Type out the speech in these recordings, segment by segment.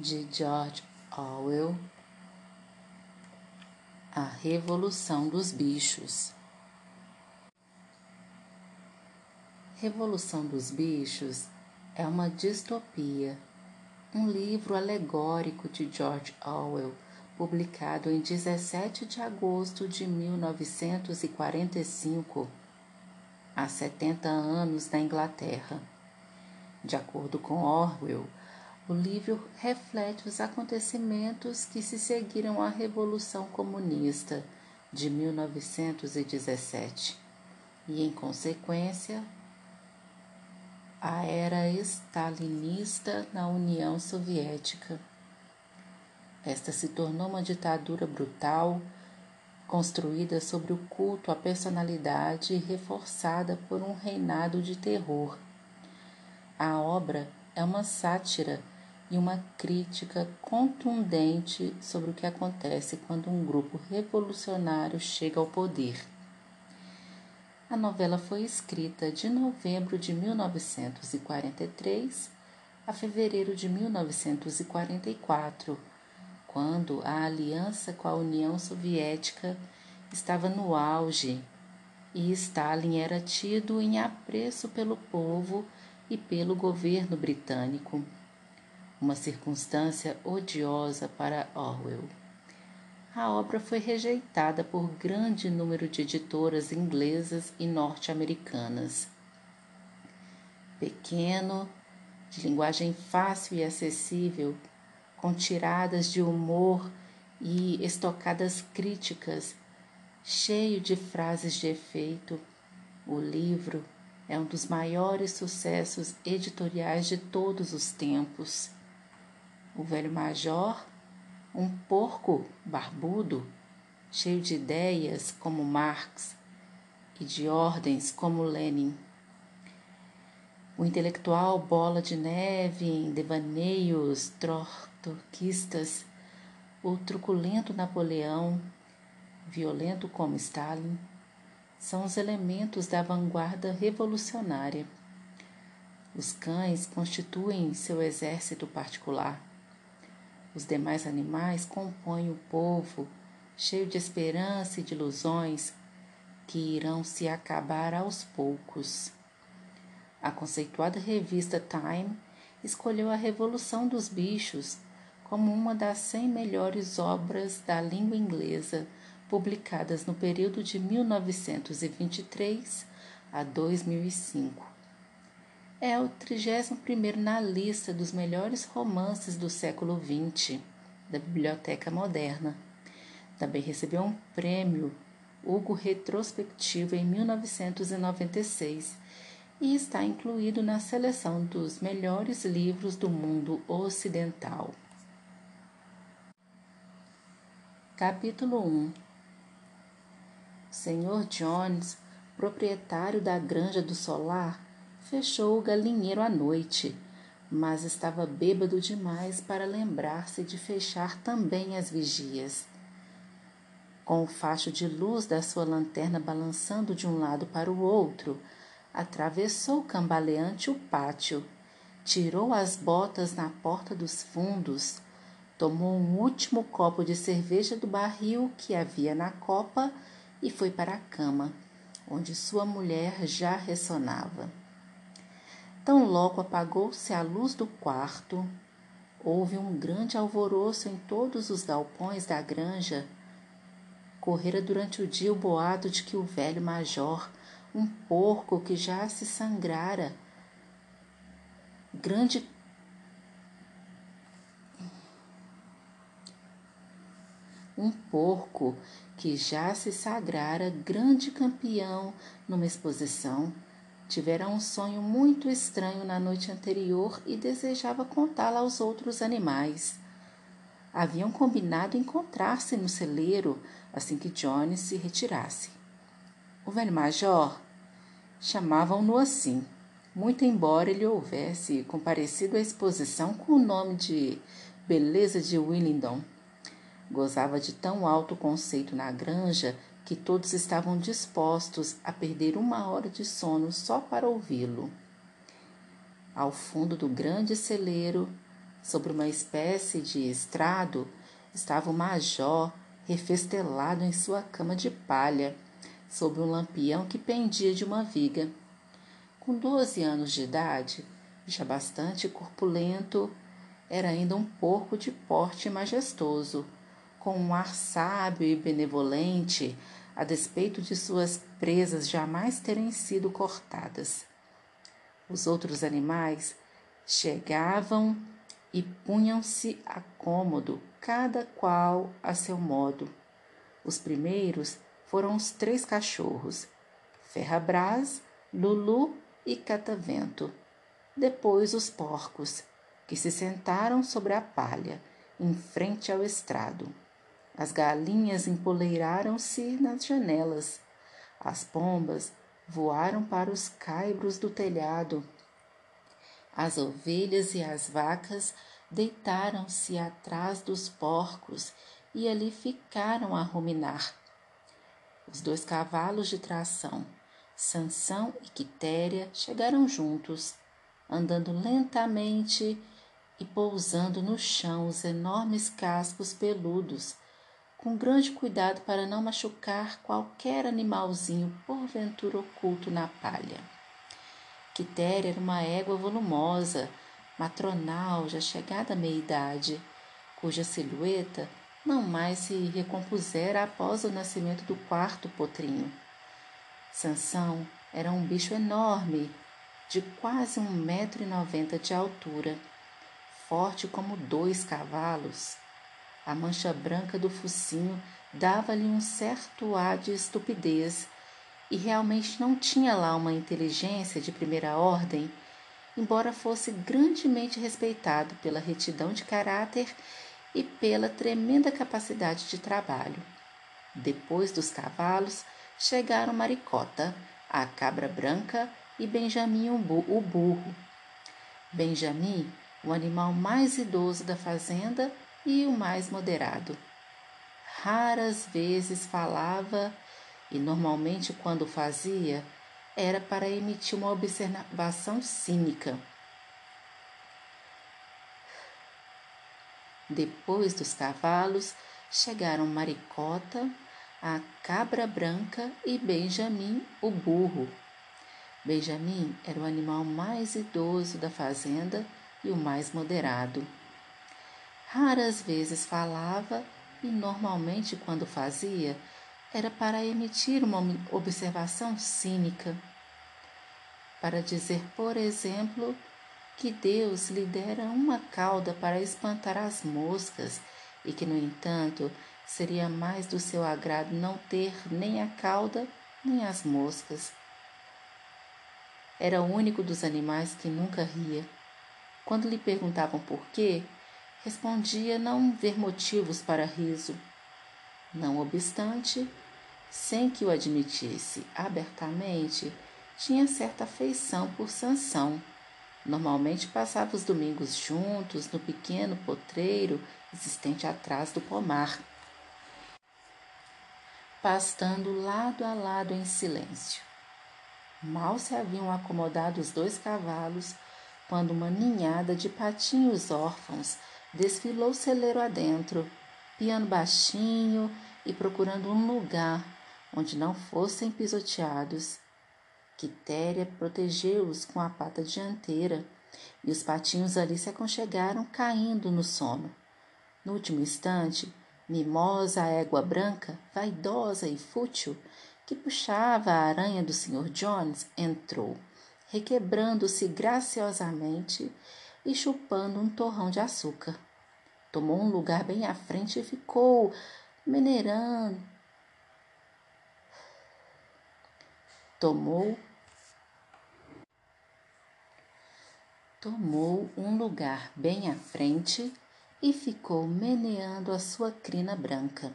de George Orwell, A Revolução dos Bichos. Revolução dos Bichos é uma distopia, um livro alegórico de George Orwell, publicado em 17 de agosto de 1945, há 70 anos na Inglaterra. De acordo com Orwell, o livro reflete os acontecimentos que se seguiram à Revolução Comunista de 1917 e, em consequência, a era stalinista na União Soviética. Esta se tornou uma ditadura brutal, construída sobre o culto à personalidade e reforçada por um reinado de terror. A obra é uma sátira e uma crítica contundente sobre o que acontece quando um grupo revolucionário chega ao poder. A novela foi escrita de novembro de 1943 a fevereiro de 1944, quando a aliança com a União Soviética estava no auge e Stalin era tido em apreço pelo povo e pelo governo britânico uma circunstância odiosa para Orwell. A obra foi rejeitada por grande número de editoras inglesas e norte-americanas. Pequeno, de linguagem fácil e acessível, com tiradas de humor e estocadas críticas, cheio de frases de efeito, o livro é um dos maiores sucessos editoriais de todos os tempos o velho major, um porco barbudo, cheio de ideias como Marx e de ordens como Lenin. O intelectual bola de neve em devaneios trotskistas, o truculento Napoleão, violento como Stalin, são os elementos da vanguarda revolucionária. Os cães constituem seu exército particular. Os demais animais compõem o povo, cheio de esperança e de ilusões que irão se acabar aos poucos. A conceituada revista Time escolheu A Revolução dos Bichos como uma das 100 melhores obras da língua inglesa publicadas no período de 1923 a 2005 é o 31 na lista dos melhores romances do século XX da Biblioteca Moderna. Também recebeu um prêmio Hugo Retrospectivo em 1996 e está incluído na seleção dos melhores livros do mundo ocidental. Capítulo 1 Senhor Jones, proprietário da Granja do Solar, fechou o galinheiro à noite, mas estava bêbado demais para lembrar-se de fechar também as vigias. Com o facho de luz da sua lanterna balançando de um lado para o outro, atravessou cambaleante o pátio, tirou as botas na porta dos fundos, tomou um último copo de cerveja do barril que havia na copa e foi para a cama, onde sua mulher já ressonava. Tão logo apagou-se a luz do quarto, houve um grande alvoroço em todos os galpões da granja. Correra durante o dia o boato de que o velho major, um porco que já se sangrara, grande um porco que já se sagrara grande campeão numa exposição Tivera um sonho muito estranho na noite anterior e desejava contá-lo aos outros animais. Haviam combinado encontrar-se no celeiro assim que Johnny se retirasse. O velho major chamavam-no assim, muito embora ele houvesse comparecido à exposição com o nome de Beleza de Willingdon. Gozava de tão alto conceito na granja que todos estavam dispostos a perder uma hora de sono só para ouvi-lo. Ao fundo do grande celeiro, Sobre uma espécie de estrado estava o major refestelado em sua cama de palha, sob um lampião que pendia de uma viga. Com doze anos de idade, já bastante corpulento, era ainda um porco de porte majestoso, com um ar sábio e benevolente, a despeito de suas presas jamais terem sido cortadas. Os outros animais chegavam e punham-se a cômodo, cada qual a seu modo. Os primeiros foram os três cachorros, Ferrabras, Lulu e Catavento. Depois os porcos, que se sentaram sobre a palha, em frente ao estrado. As galinhas empoleiraram-se nas janelas. As pombas voaram para os caibros do telhado. As ovelhas e as vacas deitaram-se atrás dos porcos e ali ficaram a ruminar. Os dois cavalos de tração, Sansão e Quitéria, chegaram juntos, andando lentamente e pousando no chão os enormes cascos peludos com grande cuidado para não machucar qualquer animalzinho porventura oculto na palha. Quitéria era uma égua volumosa, matronal, já chegada à meia-idade, cuja silhueta não mais se recompusera após o nascimento do quarto potrinho. Sansão era um bicho enorme, de quase um metro e noventa de altura, forte como dois cavalos a mancha branca do focinho dava-lhe um certo ar de estupidez e realmente não tinha lá uma inteligência de primeira ordem, embora fosse grandemente respeitado pela retidão de caráter e pela tremenda capacidade de trabalho. Depois dos cavalos chegaram Maricota, a cabra branca e Benjamin o burro. Benjamin, o animal mais idoso da fazenda, e o mais moderado. Raras vezes falava e normalmente quando fazia era para emitir uma observação cínica. Depois dos cavalos chegaram Maricota, a cabra branca e Benjamin, o burro. Benjamin era o animal mais idoso da fazenda e o mais moderado. Raras vezes falava e normalmente, quando fazia, era para emitir uma observação cínica, para dizer, por exemplo, que Deus lhe dera uma cauda para espantar as moscas e que, no entanto, seria mais do seu agrado não ter nem a cauda nem as moscas. Era o único dos animais que nunca ria. Quando lhe perguntavam por quê, respondia não ver motivos para riso. Não obstante, sem que o admitisse abertamente, tinha certa afeição por Sansão. Normalmente passava os domingos juntos no pequeno potreiro existente atrás do pomar, pastando lado a lado em silêncio. Mal se haviam acomodado os dois cavalos quando uma ninhada de patinhos órfãos desfilou celeiro adentro, piando baixinho e procurando um lugar onde não fossem pisoteados. Quitéria protegeu-os com a pata dianteira e os patinhos ali se aconchegaram, caindo no sono. No último instante, Mimosa, a égua branca, vaidosa e fútil, que puxava a aranha do Sr. Jones, entrou, requebrando-se graciosamente e chupando um torrão de açúcar. Tomou um lugar bem à frente e ficou meneirando. Tomou tomou um lugar bem à frente e ficou meneando a sua crina branca,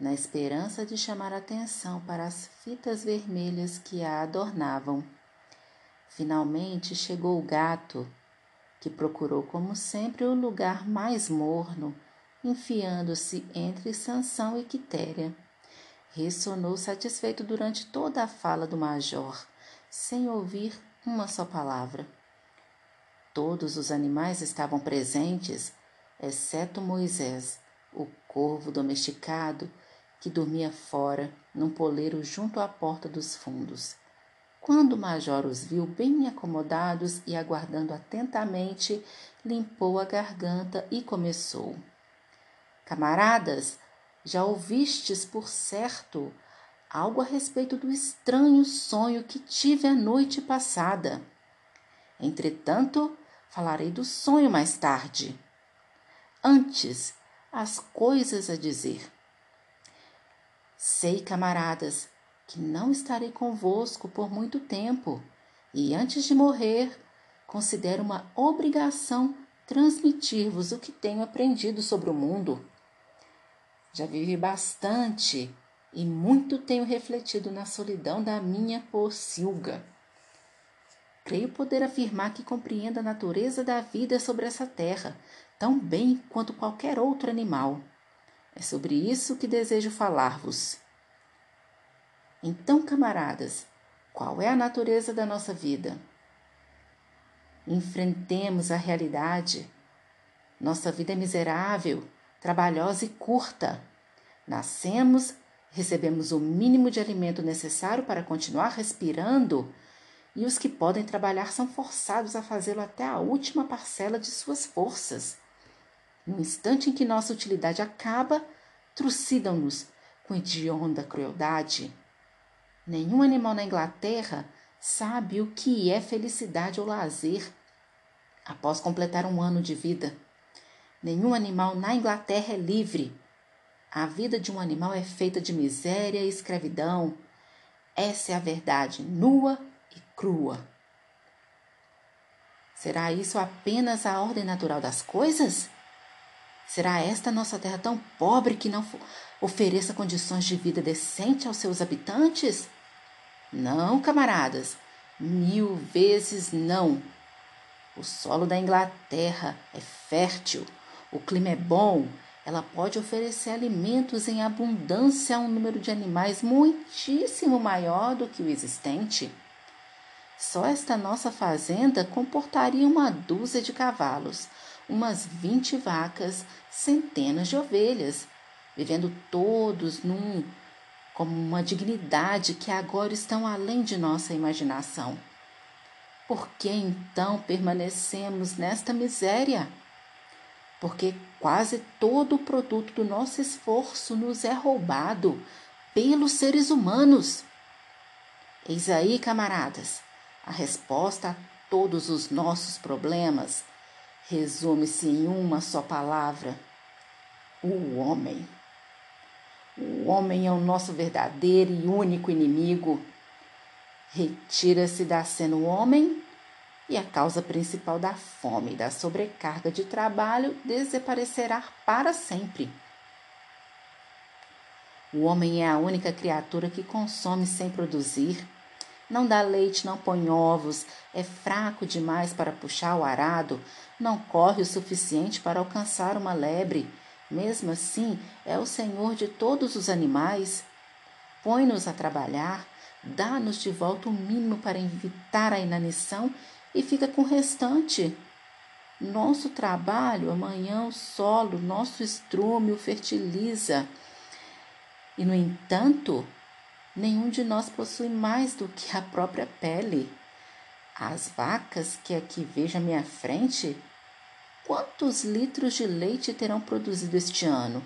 na esperança de chamar atenção para as fitas vermelhas que a adornavam. Finalmente chegou o gato, que procurou, como sempre, o lugar mais morno, enfiando-se entre Sansão e Quitéria. Ressonou satisfeito durante toda a fala do major, sem ouvir uma só palavra. Todos os animais estavam presentes, exceto Moisés, o corvo domesticado que dormia fora, num poleiro junto à porta dos fundos. Quando o major os viu bem acomodados e aguardando atentamente, limpou a garganta e começou. Camaradas, já ouvistes por certo algo a respeito do estranho sonho que tive a noite passada. Entretanto, falarei do sonho mais tarde. Antes, as coisas a dizer. Sei, camaradas, que não estarei convosco por muito tempo, e antes de morrer, considero uma obrigação transmitir-vos o que tenho aprendido sobre o mundo. Já vivi bastante e muito tenho refletido na solidão da minha pocilga. Creio poder afirmar que compreendo a natureza da vida sobre essa terra, tão bem quanto qualquer outro animal. É sobre isso que desejo falar-vos. Então, camaradas, qual é a natureza da nossa vida? Enfrentemos a realidade. Nossa vida é miserável, trabalhosa e curta. Nascemos, recebemos o mínimo de alimento necessário para continuar respirando, e os que podem trabalhar são forçados a fazê-lo até a última parcela de suas forças. No instante em que nossa utilidade acaba, trucidam-nos com hedionda crueldade. Nenhum animal na Inglaterra sabe o que é felicidade ou lazer após completar um ano de vida. Nenhum animal na Inglaterra é livre. A vida de um animal é feita de miséria e escravidão. Essa é a verdade nua e crua. Será isso apenas a ordem natural das coisas? Será esta nossa terra tão pobre que não ofereça condições de vida decente aos seus habitantes? Não, camaradas, mil vezes não. O solo da Inglaterra é fértil, o clima é bom, ela pode oferecer alimentos em abundância a um número de animais muitíssimo maior do que o existente. Só esta nossa fazenda comportaria uma dúzia de cavalos, umas vinte vacas, centenas de ovelhas, vivendo todos num como uma dignidade que agora estão além de nossa imaginação. Por que então permanecemos nesta miséria? Porque quase todo o produto do nosso esforço nos é roubado pelos seres humanos. Eis aí, camaradas, a resposta a todos os nossos problemas resume-se em uma só palavra: o homem. O homem é o nosso verdadeiro e único inimigo. Retira-se da cena o homem e a causa principal da fome e da sobrecarga de trabalho desaparecerá para sempre. O homem é a única criatura que consome sem produzir. Não dá leite, não põe ovos, é fraco demais para puxar o arado, não corre o suficiente para alcançar uma lebre mesmo assim, é o Senhor de todos os animais. Põe-nos a trabalhar, dá-nos de volta o mínimo para evitar a inanição e fica com o restante. Nosso trabalho, amanhã o solo, nosso estrume o fertiliza. E, no entanto, nenhum de nós possui mais do que a própria pele. As vacas que aqui vejo à minha frente Quantos litros de leite terão produzido este ano?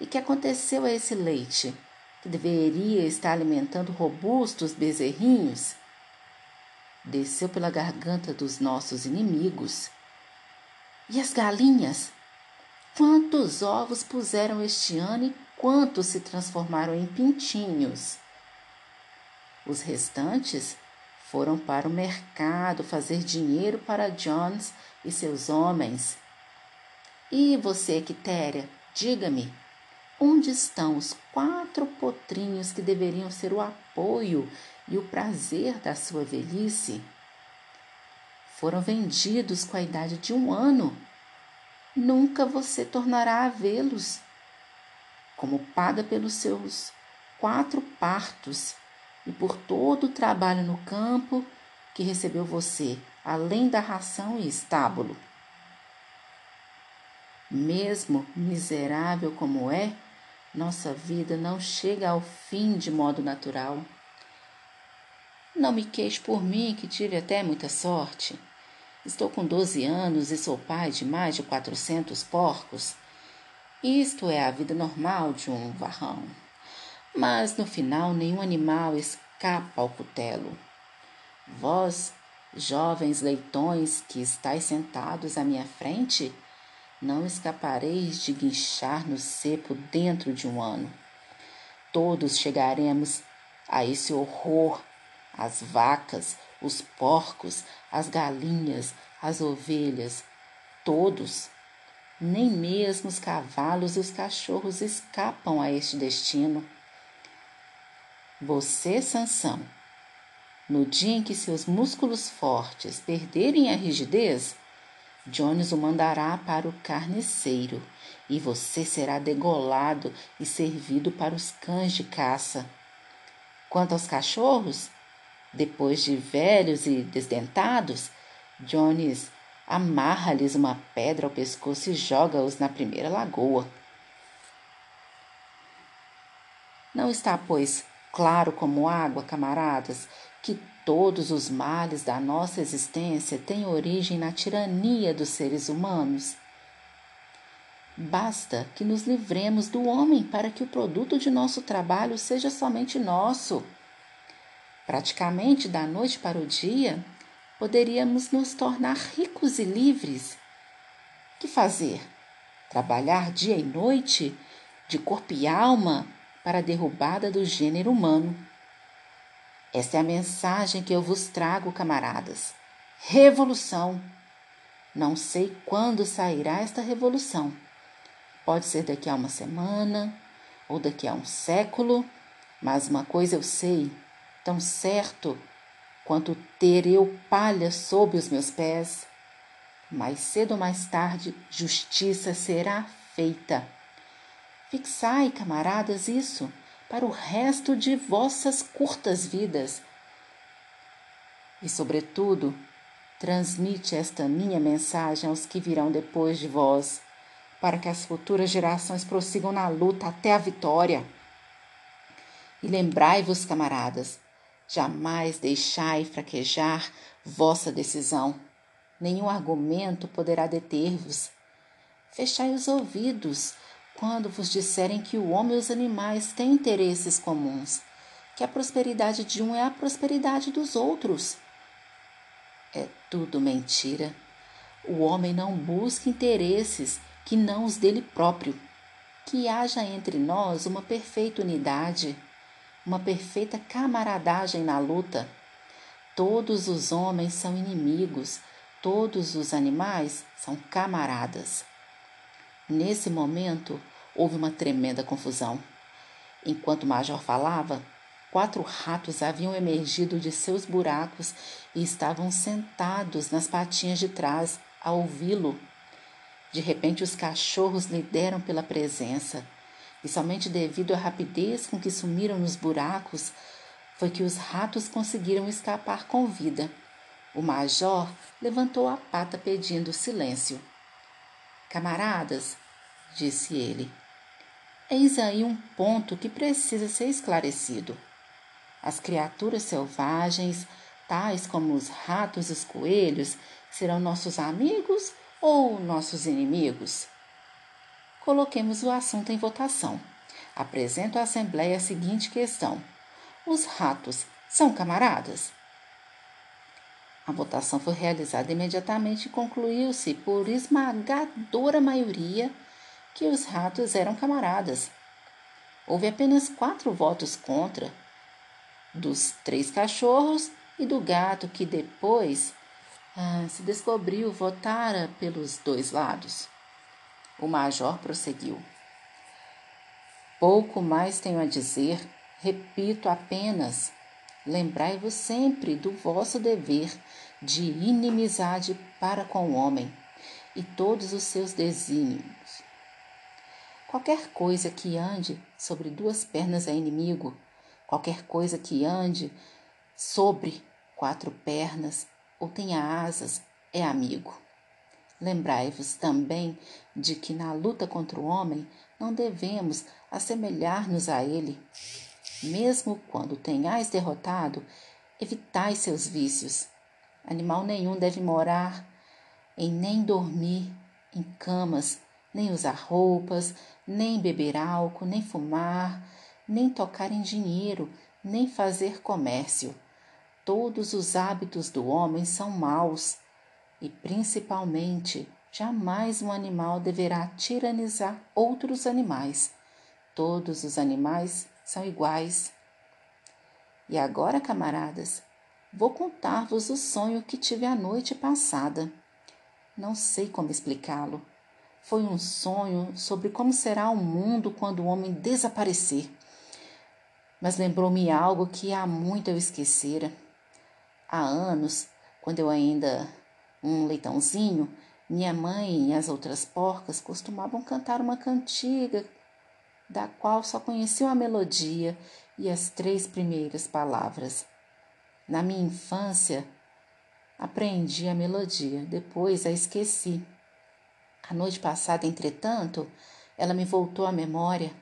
E que aconteceu a esse leite, que deveria estar alimentando robustos bezerrinhos? Desceu pela garganta dos nossos inimigos. E as galinhas? Quantos ovos puseram este ano e quantos se transformaram em pintinhos? Os restantes foram para o mercado fazer dinheiro para Jones e seus homens. E você, Quitéria, diga-me, onde estão os quatro potrinhos que deveriam ser o apoio e o prazer da sua velhice? Foram vendidos com a idade de um ano. Nunca você tornará a vê-los. Como paga pelos seus quatro partos e por todo o trabalho no campo que recebeu você além da ração e estábulo. Mesmo miserável como é, nossa vida não chega ao fim de modo natural. Não me queixo por mim, que tive até muita sorte. Estou com 12 anos e sou pai de mais de 400 porcos. Isto é a vida normal de um varrão. Mas no final, nenhum animal escapa ao cutelo. Vós, jovens leitões que estáis sentados à minha frente, não escapareis de guinchar no cepo dentro de um ano. Todos chegaremos a esse horror as vacas, os porcos, as galinhas, as ovelhas, todos. Nem mesmo os cavalos e os cachorros escapam a este destino. Você, Sansão, no dia em que seus músculos fortes perderem a rigidez, Jones o mandará para o carniceiro e você será degolado e servido para os cães de caça. Quanto aos cachorros, depois de velhos e desdentados, Jones amarra-lhes uma pedra ao pescoço e joga-os na primeira lagoa. Não está, pois, claro como água, camaradas, que todos os males da nossa existência têm origem na tirania dos seres humanos? Basta que nos livremos do homem para que o produto de nosso trabalho seja somente nosso praticamente da noite para o dia, poderíamos nos tornar ricos e livres. Que fazer? Trabalhar dia e noite, de corpo e alma, para a derrubada do gênero humano. Esta é a mensagem que eu vos trago, camaradas. Revolução! Não sei quando sairá esta revolução. Pode ser daqui a uma semana ou daqui a um século, mas uma coisa eu sei: tão certo quanto ter eu palha sob os meus pés. Mais cedo ou mais tarde, justiça será feita. Fixai, camaradas, isso para o resto de vossas curtas vidas. E, sobretudo, transmite esta minha mensagem aos que virão depois de vós, para que as futuras gerações prossigam na luta até a vitória. E lembrai-vos, camaradas, Jamais deixai fraquejar vossa decisão. Nenhum argumento poderá deter-vos. Fechai os ouvidos quando vos disserem que o homem e os animais têm interesses comuns, que a prosperidade de um é a prosperidade dos outros. É tudo mentira. O homem não busca interesses que não os dele próprio. Que haja entre nós uma perfeita unidade uma perfeita camaradagem na luta. Todos os homens são inimigos, todos os animais são camaradas. Nesse momento, houve uma tremenda confusão. Enquanto o major falava, quatro ratos haviam emergido de seus buracos e estavam sentados nas patinhas de trás a ouvi-lo. De repente, os cachorros lhe deram pela presença e somente devido à rapidez com que sumiram nos buracos foi que os ratos conseguiram escapar com vida. O major levantou a pata pedindo silêncio. Camaradas, disse ele, eis aí um ponto que precisa ser esclarecido. As criaturas selvagens, tais como os ratos e os coelhos, serão nossos amigos ou nossos inimigos? Coloquemos o assunto em votação. Apresento à Assembleia a seguinte questão: Os ratos são camaradas? A votação foi realizada imediatamente e concluiu-se por esmagadora maioria que os ratos eram camaradas. Houve apenas quatro votos contra, dos três cachorros e do gato, que depois ah, se descobriu votara pelos dois lados. O major prosseguiu. Pouco mais tenho a dizer, repito apenas: lembrai-vos sempre do vosso dever de inimizade para com o homem e todos os seus desígnios. Qualquer coisa que ande sobre duas pernas é inimigo, qualquer coisa que ande sobre quatro pernas ou tenha asas, é amigo. Lembrai-vos também de que na luta contra o homem não devemos assemelhar-nos a ele. Mesmo quando tenhais derrotado, evitai seus vícios. Animal nenhum deve morar em nem dormir em camas, nem usar roupas, nem beber álcool, nem fumar, nem tocar em dinheiro, nem fazer comércio. Todos os hábitos do homem são maus e, principalmente, jamais um animal deverá tiranizar outros animais. Todos os animais são iguais. E agora, camaradas, vou contar-vos o sonho que tive a noite passada. Não sei como explicá-lo. Foi um sonho sobre como será o mundo quando o homem desaparecer mas lembrou-me algo que há muito eu esquecera. Há anos, quando eu ainda um leitãozinho, minha mãe e as outras porcas costumavam cantar uma cantiga da qual só conheciam a melodia e as três primeiras palavras. Na minha infância, aprendi a melodia, depois a esqueci. A noite passada, entretanto, ela me voltou à memória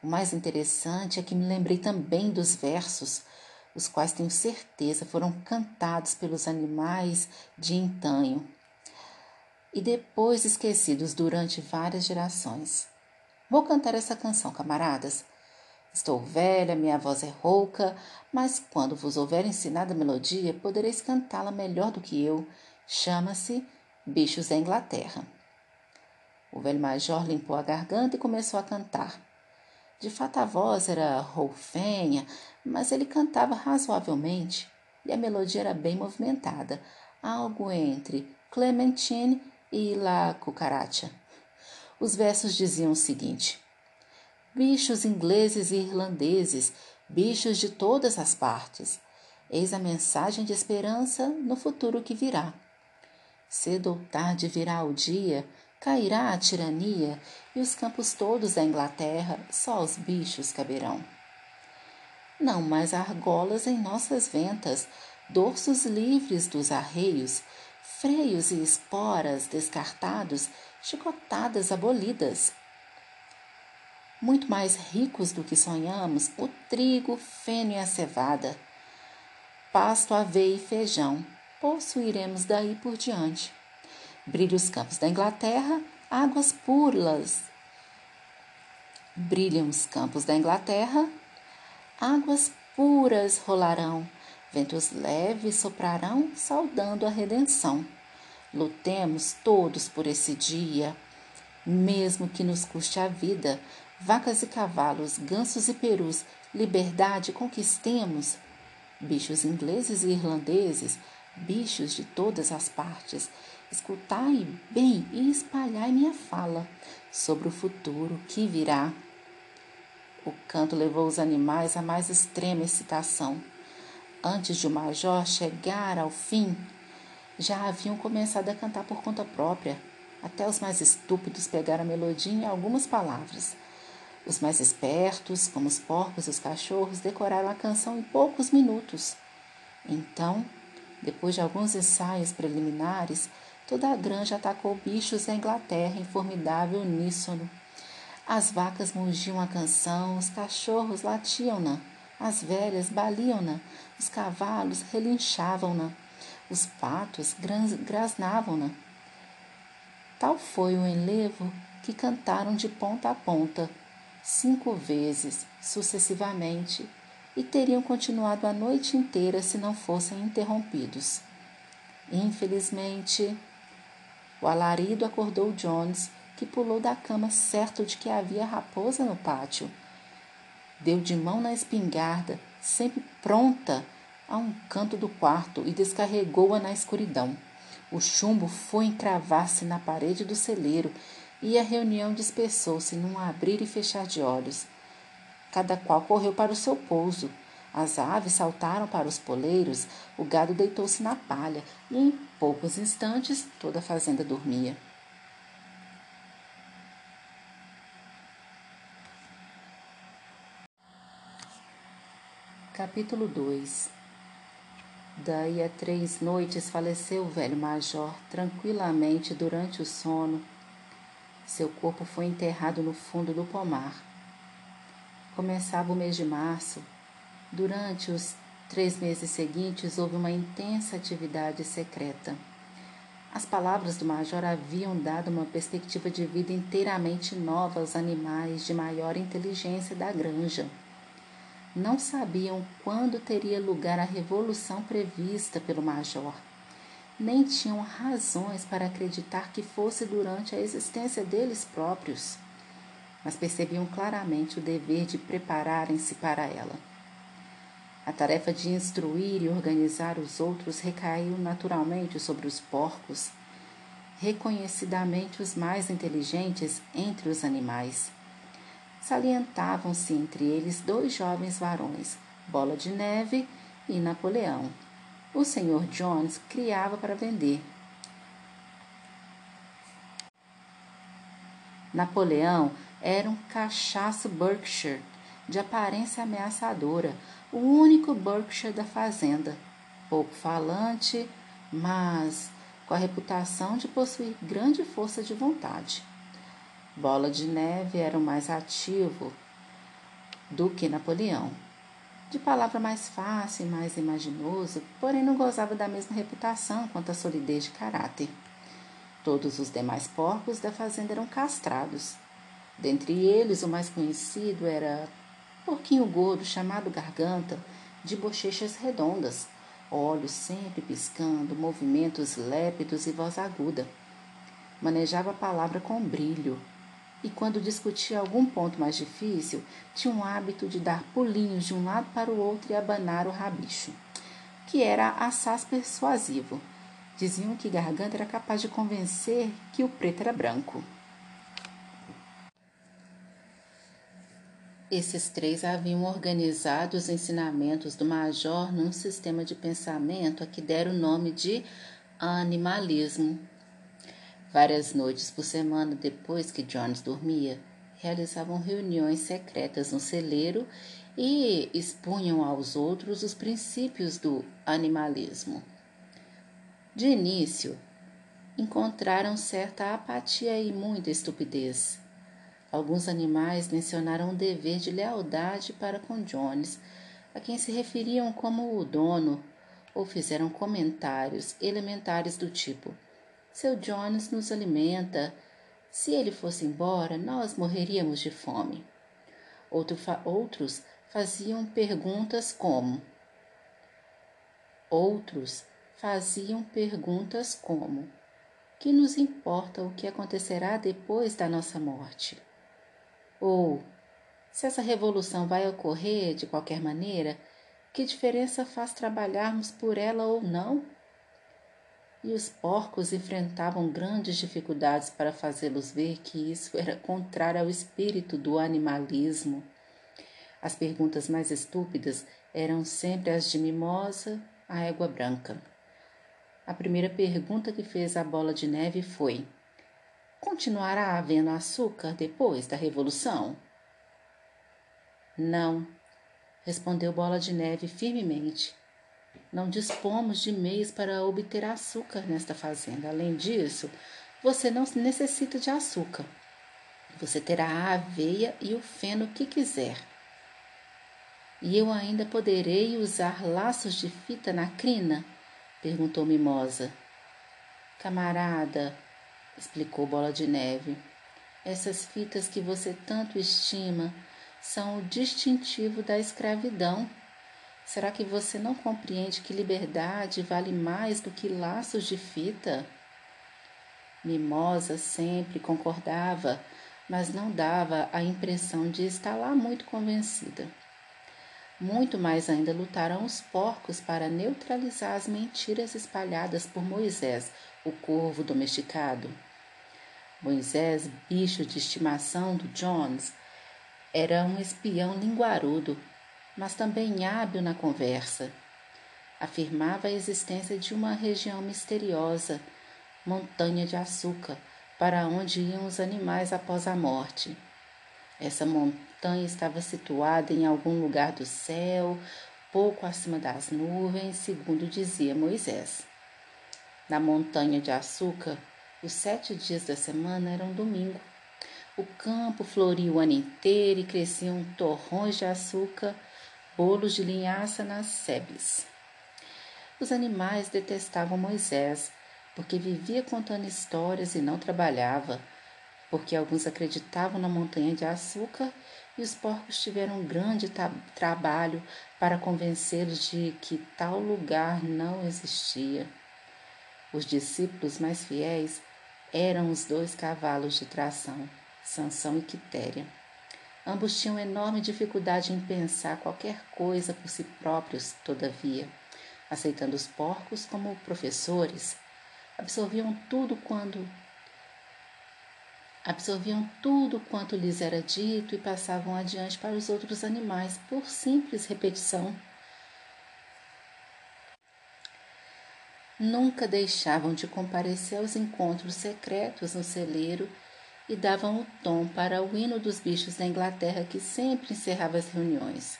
o mais interessante é que me lembrei também dos versos, os quais tenho certeza foram cantados pelos animais de entanho e depois esquecidos durante várias gerações. Vou cantar essa canção, camaradas. Estou velha, minha voz é rouca, mas quando vos houver ensinado a melodia, podereis cantá-la melhor do que eu. Chama-se Bichos da Inglaterra. O velho major limpou a garganta e começou a cantar. De fato, a voz era roufenha, mas ele cantava razoavelmente e a melodia era bem movimentada, algo entre Clementine e La Cucaracha. Os versos diziam o seguinte: Bichos ingleses e irlandeses, bichos de todas as partes, eis a mensagem de esperança no futuro que virá. Cedo ou tarde virá o dia Cairá a tirania e os campos todos da Inglaterra só os bichos caberão. Não mais argolas em nossas ventas, dorsos livres dos arreios, freios e esporas descartados, chicotadas abolidas. Muito mais ricos do que sonhamos, o trigo, feno e a cevada. Pasto, aveia e feijão, possuiremos daí por diante. Brilha os campos da Inglaterra, águas puras. Brilham os campos da Inglaterra, águas puras rolarão, ventos leves soprarão, saudando a redenção. Lutemos todos por esse dia, mesmo que nos custe a vida. Vacas e cavalos, gansos e perus, liberdade conquistemos. Bichos ingleses e irlandeses, bichos de todas as partes, escutai bem e espalhai minha fala sobre o futuro que virá. O canto levou os animais à mais extrema excitação. Antes de o major chegar ao fim, já haviam começado a cantar por conta própria. Até os mais estúpidos pegaram a melodia em algumas palavras. Os mais espertos, como os porcos e os cachorros, decoraram a canção em poucos minutos. Então, depois de alguns ensaios preliminares, toda a granja atacou bichos da Inglaterra em formidável uníssono. As vacas mugiam a canção, os cachorros latiam-na, as velhas baliam-na, os cavalos relinchavam-na, os patos grasnavam-na. Tal foi o enlevo que cantaram de ponta a ponta, cinco vezes, sucessivamente, e teriam continuado a noite inteira se não fossem interrompidos. Infelizmente, o alarido acordou Jones, que pulou da cama certo de que havia raposa no pátio. Deu de mão na espingarda, sempre pronta, a um canto do quarto e descarregou-a na escuridão. O chumbo foi encravar-se na parede do celeiro e a reunião dispersou-se num abrir e fechar de olhos. Cada qual correu para o seu pouso. As aves saltaram para os poleiros, o gado deitou-se na palha e em poucos instantes toda a fazenda dormia. Capítulo 2 Daí a três noites faleceu o velho major tranquilamente durante o sono. Seu corpo foi enterrado no fundo do pomar. Começava o mês de março. Durante os três meses seguintes houve uma intensa atividade secreta. As palavras do major haviam dado uma perspectiva de vida inteiramente nova aos animais de maior inteligência da granja não sabiam quando teria lugar a revolução prevista pelo major, nem tinham razões para acreditar que fosse durante a existência deles próprios, mas percebiam claramente o dever de prepararem-se para ela. A tarefa de instruir e organizar os outros recaiu naturalmente sobre os porcos, reconhecidamente os mais inteligentes entre os animais salientavam-se entre eles dois jovens varões, Bola de Neve e Napoleão. O senhor Jones criava para vender. Napoleão era um cachaço Berkshire, de aparência ameaçadora, o único Berkshire da fazenda, pouco falante, mas com a reputação de possuir grande força de vontade. Bola de Neve era o mais ativo do que Napoleão. De palavra mais fácil e mais imaginoso, porém não gozava da mesma reputação quanto a solidez de caráter. Todos os demais porcos da fazenda eram castrados. Dentre eles, o mais conhecido era porquinho gordo chamado Garganta, de bochechas redondas, olhos sempre piscando, movimentos lépidos e voz aguda. Manejava a palavra com brilho, e quando discutia algum ponto mais difícil, tinha o hábito de dar pulinhos de um lado para o outro e abanar o rabicho, que era assaz persuasivo. Diziam que Garganta era capaz de convencer que o preto era branco. Esses três haviam organizado os ensinamentos do Major num sistema de pensamento a que deram o nome de animalismo. Várias noites por semana, depois que Jones dormia, realizavam reuniões secretas no celeiro e expunham aos outros os princípios do animalismo. De início, encontraram certa apatia e muita estupidez. Alguns animais mencionaram o dever de lealdade para com Jones, a quem se referiam como o dono, ou fizeram comentários elementares do tipo: seu Jones nos alimenta. Se ele fosse embora, nós morreríamos de fome. Outro fa outros faziam perguntas como. Outros faziam perguntas como: Que nos importa o que acontecerá depois da nossa morte? Ou, se essa revolução vai ocorrer de qualquer maneira, que diferença faz trabalharmos por ela ou não? e os porcos enfrentavam grandes dificuldades para fazê-los ver que isso era contrário ao espírito do animalismo. As perguntas mais estúpidas eram sempre as de Mimosa, a égua branca. A primeira pergunta que fez a bola de neve foi: Continuará havendo açúcar depois da Revolução? Não, respondeu Bola de Neve firmemente. Não dispomos de meios para obter açúcar nesta fazenda. Além disso, você não necessita de açúcar. Você terá a aveia e o feno que quiser. E eu ainda poderei usar laços de fita na crina? perguntou Mimosa. Camarada, explicou Bola de Neve, essas fitas que você tanto estima são o distintivo da escravidão. Será que você não compreende que liberdade vale mais do que laços de fita? Mimosa sempre concordava, mas não dava a impressão de estar lá muito convencida. Muito mais ainda lutaram os porcos para neutralizar as mentiras espalhadas por Moisés, o corvo domesticado. Moisés, bicho de estimação do Jones, era um espião linguarudo mas também hábil na conversa. Afirmava a existência de uma região misteriosa, montanha de açúcar, para onde iam os animais após a morte. Essa montanha estava situada em algum lugar do céu pouco acima das nuvens, segundo dizia Moisés. Na montanha de açúcar, os sete dias da semana eram domingo. O campo floria o ano inteiro e cresciam torrões de açúcar, bolos de linhaça nas sebes. Os animais detestavam Moisés, porque vivia contando histórias e não trabalhava, porque alguns acreditavam na montanha de açúcar e os porcos tiveram um grande trabalho para convencê-los de que tal lugar não existia. Os discípulos mais fiéis eram os dois cavalos de tração, Sansão e Quitéria. Ambos tinham enorme dificuldade em pensar qualquer coisa por si próprios, todavia, aceitando os porcos como professores, absorviam tudo quando absorviam tudo quanto lhes era dito e passavam adiante para os outros animais por simples repetição. Nunca deixavam de comparecer aos encontros secretos no celeiro e davam o tom para o hino dos bichos da Inglaterra que sempre encerrava as reuniões.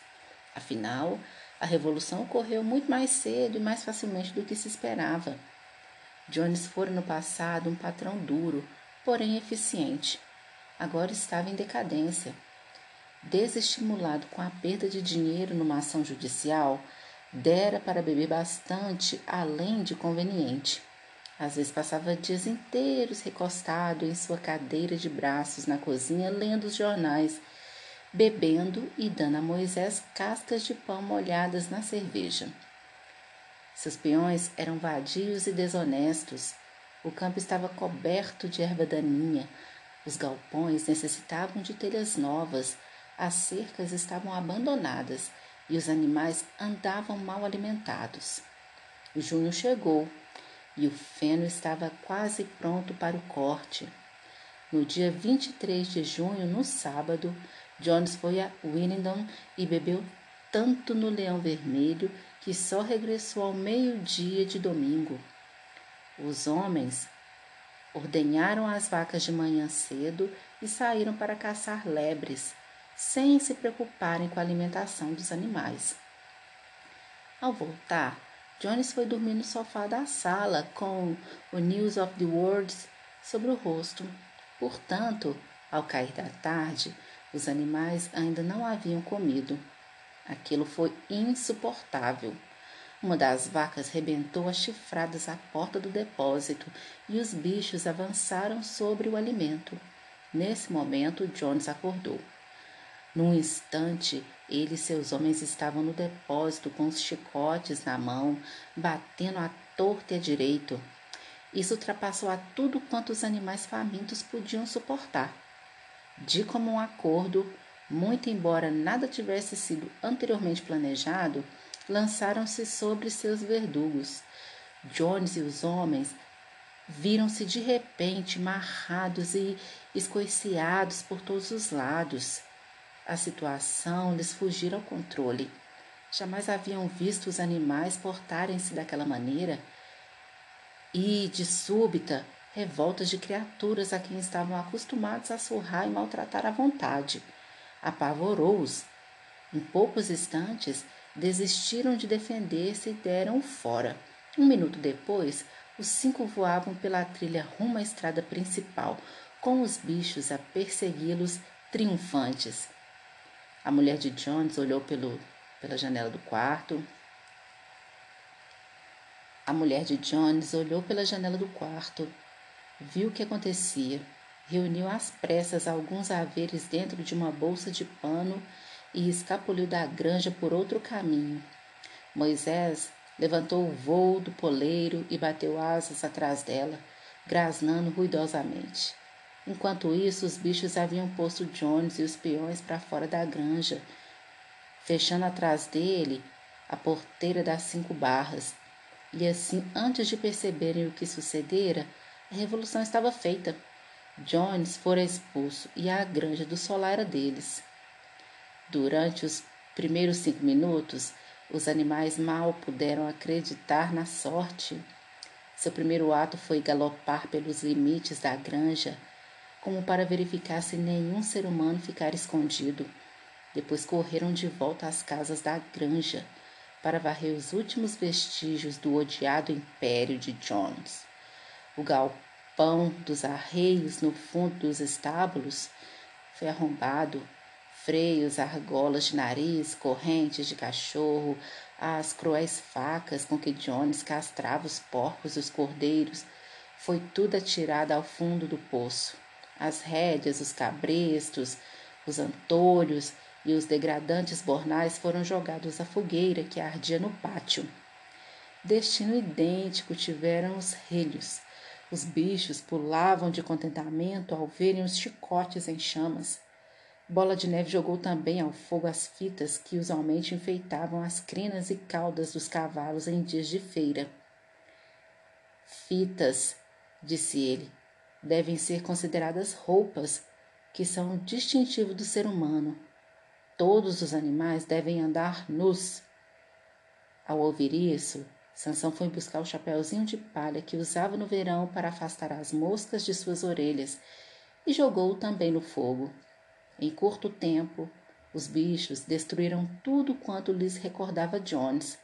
Afinal, a revolução ocorreu muito mais cedo e mais facilmente do que se esperava. Jones fora no passado um patrão duro, porém eficiente. Agora estava em decadência. Desestimulado com a perda de dinheiro numa ação judicial, Dera para beber bastante, além de conveniente. Às vezes passava dias inteiros recostado em sua cadeira de braços na cozinha, lendo os jornais, bebendo e dando a Moisés cascas de pão molhadas na cerveja. Seus peões eram vadios e desonestos. O campo estava coberto de erva daninha. Os galpões necessitavam de telhas novas. As cercas estavam abandonadas e os animais andavam mal alimentados. Junho chegou e o feno estava quase pronto para o corte. No dia 23 de junho, no sábado, Jones foi a Willingdon e bebeu tanto no Leão Vermelho que só regressou ao meio-dia de domingo. Os homens ordenharam as vacas de manhã cedo e saíram para caçar lebres, sem se preocuparem com a alimentação dos animais. Ao voltar, Jones foi dormir no sofá da sala com o News of the World sobre o rosto. Portanto, ao cair da tarde, os animais ainda não haviam comido. Aquilo foi insuportável. Uma das vacas rebentou as chifradas à porta do depósito e os bichos avançaram sobre o alimento. Nesse momento, Jones acordou. Num instante, ele e seus homens estavam no depósito com os chicotes na mão, batendo à torta e à direito. Isso ultrapassou a tudo quanto os animais famintos podiam suportar. De comum acordo, muito embora nada tivesse sido anteriormente planejado, lançaram-se sobre seus verdugos. Jones e os homens viram-se de repente marrados e escoiciados por todos os lados. A situação lhes fugira ao controle. Jamais haviam visto os animais portarem-se daquela maneira e, de súbita, revoltas de criaturas a quem estavam acostumados a surrar e maltratar à vontade. Apavorou-os. Em poucos instantes, desistiram de defender-se e deram fora. Um minuto depois, os cinco voavam pela trilha rumo à estrada principal, com os bichos a persegui-los triunfantes. A mulher de Jones olhou pelo, pela janela do quarto. A mulher de Jones olhou pela janela do quarto, viu o que acontecia, reuniu às pressas alguns haveres dentro de uma bolsa de pano e escapuliu da granja por outro caminho. Moisés levantou o voo do poleiro e bateu asas atrás dela, grasnando ruidosamente. Enquanto isso, os bichos haviam posto Jones e os peões para fora da granja, fechando atrás dele a porteira das cinco barras. E assim, antes de perceberem o que sucedera, a revolução estava feita. Jones fora expulso e a granja do solar era deles. Durante os primeiros cinco minutos, os animais mal puderam acreditar na sorte. Seu primeiro ato foi galopar pelos limites da granja como para verificar se nenhum ser humano ficara escondido. Depois correram de volta às casas da granja. para varrer os últimos vestígios do odiado império de Jones. O galpão dos arreios no fundo dos estábulos foi arrombado, freios, argolas de nariz, correntes de cachorro, as cruéis facas com que Jones castrava os porcos e os cordeiros, foi tudo atirado ao fundo do poço. As rédeas, os cabrestos, os antolhos e os degradantes bornais foram jogados à fogueira que ardia no pátio. Destino idêntico tiveram os relhos. Os bichos pulavam de contentamento ao verem os chicotes em chamas. Bola de Neve jogou também ao fogo as fitas que usualmente enfeitavam as crinas e caudas dos cavalos em dias de feira. Fitas, disse ele, devem ser consideradas roupas que são distintivo do ser humano. Todos os animais devem andar nus. Ao ouvir isso, Sansão foi buscar o chapéuzinho de palha que usava no verão para afastar as moscas de suas orelhas e jogou-o também no fogo. Em curto tempo, os bichos destruíram tudo quanto lhes recordava Jones.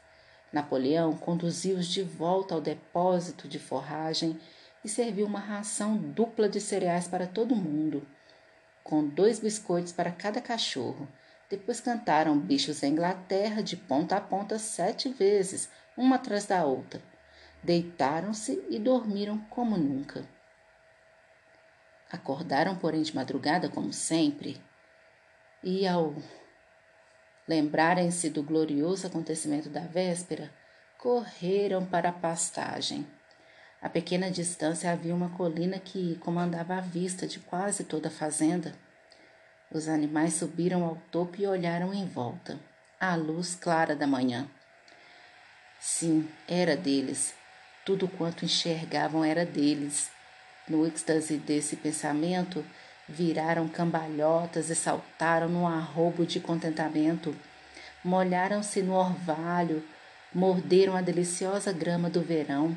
Napoleão conduziu-os de volta ao depósito de forragem e serviu uma ração dupla de cereais para todo mundo, com dois biscoitos para cada cachorro. Depois cantaram Bichos da Inglaterra de ponta a ponta sete vezes, uma atrás da outra. Deitaram-se e dormiram como nunca. Acordaram, porém, de madrugada, como sempre, e ao lembrarem-se do glorioso acontecimento da véspera, correram para a pastagem. A pequena distância havia uma colina que comandava a vista de quase toda a fazenda. Os animais subiram ao topo e olharam em volta, à luz clara da manhã. Sim, era deles. Tudo quanto enxergavam era deles. No êxtase desse pensamento, viraram cambalhotas e saltaram num arrobo de contentamento. Molharam-se no orvalho, morderam a deliciosa grama do verão,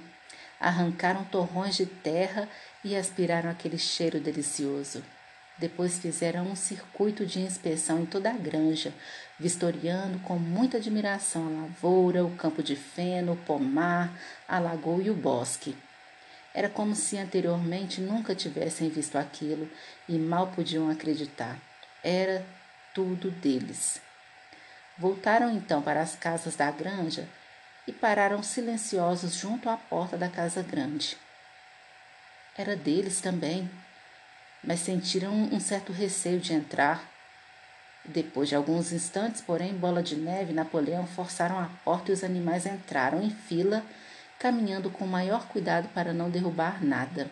arrancaram torrões de terra e aspiraram aquele cheiro delicioso. Depois fizeram um circuito de inspeção em toda a granja, vistoriando com muita admiração a lavoura, o campo de feno, o pomar, a lagoa e o bosque. Era como se anteriormente nunca tivessem visto aquilo e mal podiam acreditar. Era tudo deles. Voltaram então para as casas da granja e pararam silenciosos junto à porta da casa grande. Era deles também, mas sentiram um certo receio de entrar. Depois de alguns instantes, porém, Bola de Neve e Napoleão forçaram a porta e os animais entraram em fila caminhando com maior cuidado para não derrubar nada.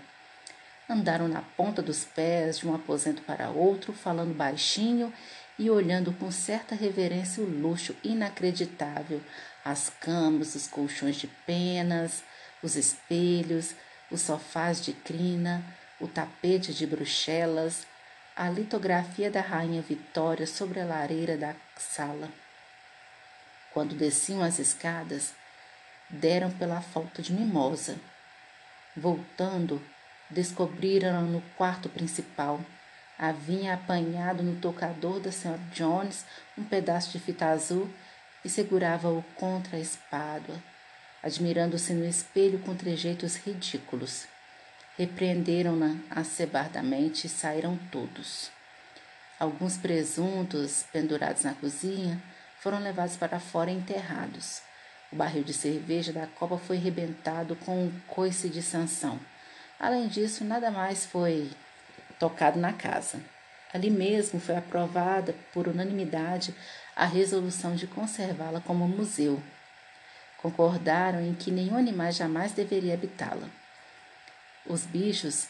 Andaram na ponta dos pés de um aposento para outro, falando baixinho e olhando com certa reverência o luxo inacreditável, as camas, os colchões de penas, os espelhos, os sofás de crina, o tapete de bruxelas, a litografia da rainha Vitória sobre a lareira da sala. Quando desciam as escadas, deram pela falta de mimosa. Voltando, descobriram no quarto principal. Havia apanhado no tocador da senhora Jones um pedaço de fita azul e segurava-o contra a espádua, admirando-se no espelho com trejeitos ridículos. Repreenderam-na acebardamente e saíram todos. Alguns presuntos pendurados na cozinha foram levados para fora e enterrados. O barril de cerveja da copa foi rebentado com um coice de sanção. Além disso, nada mais foi tocado na casa. Ali mesmo foi aprovada por unanimidade a resolução de conservá-la como museu. Concordaram em que nenhum animal jamais deveria habitá-la. Os bichos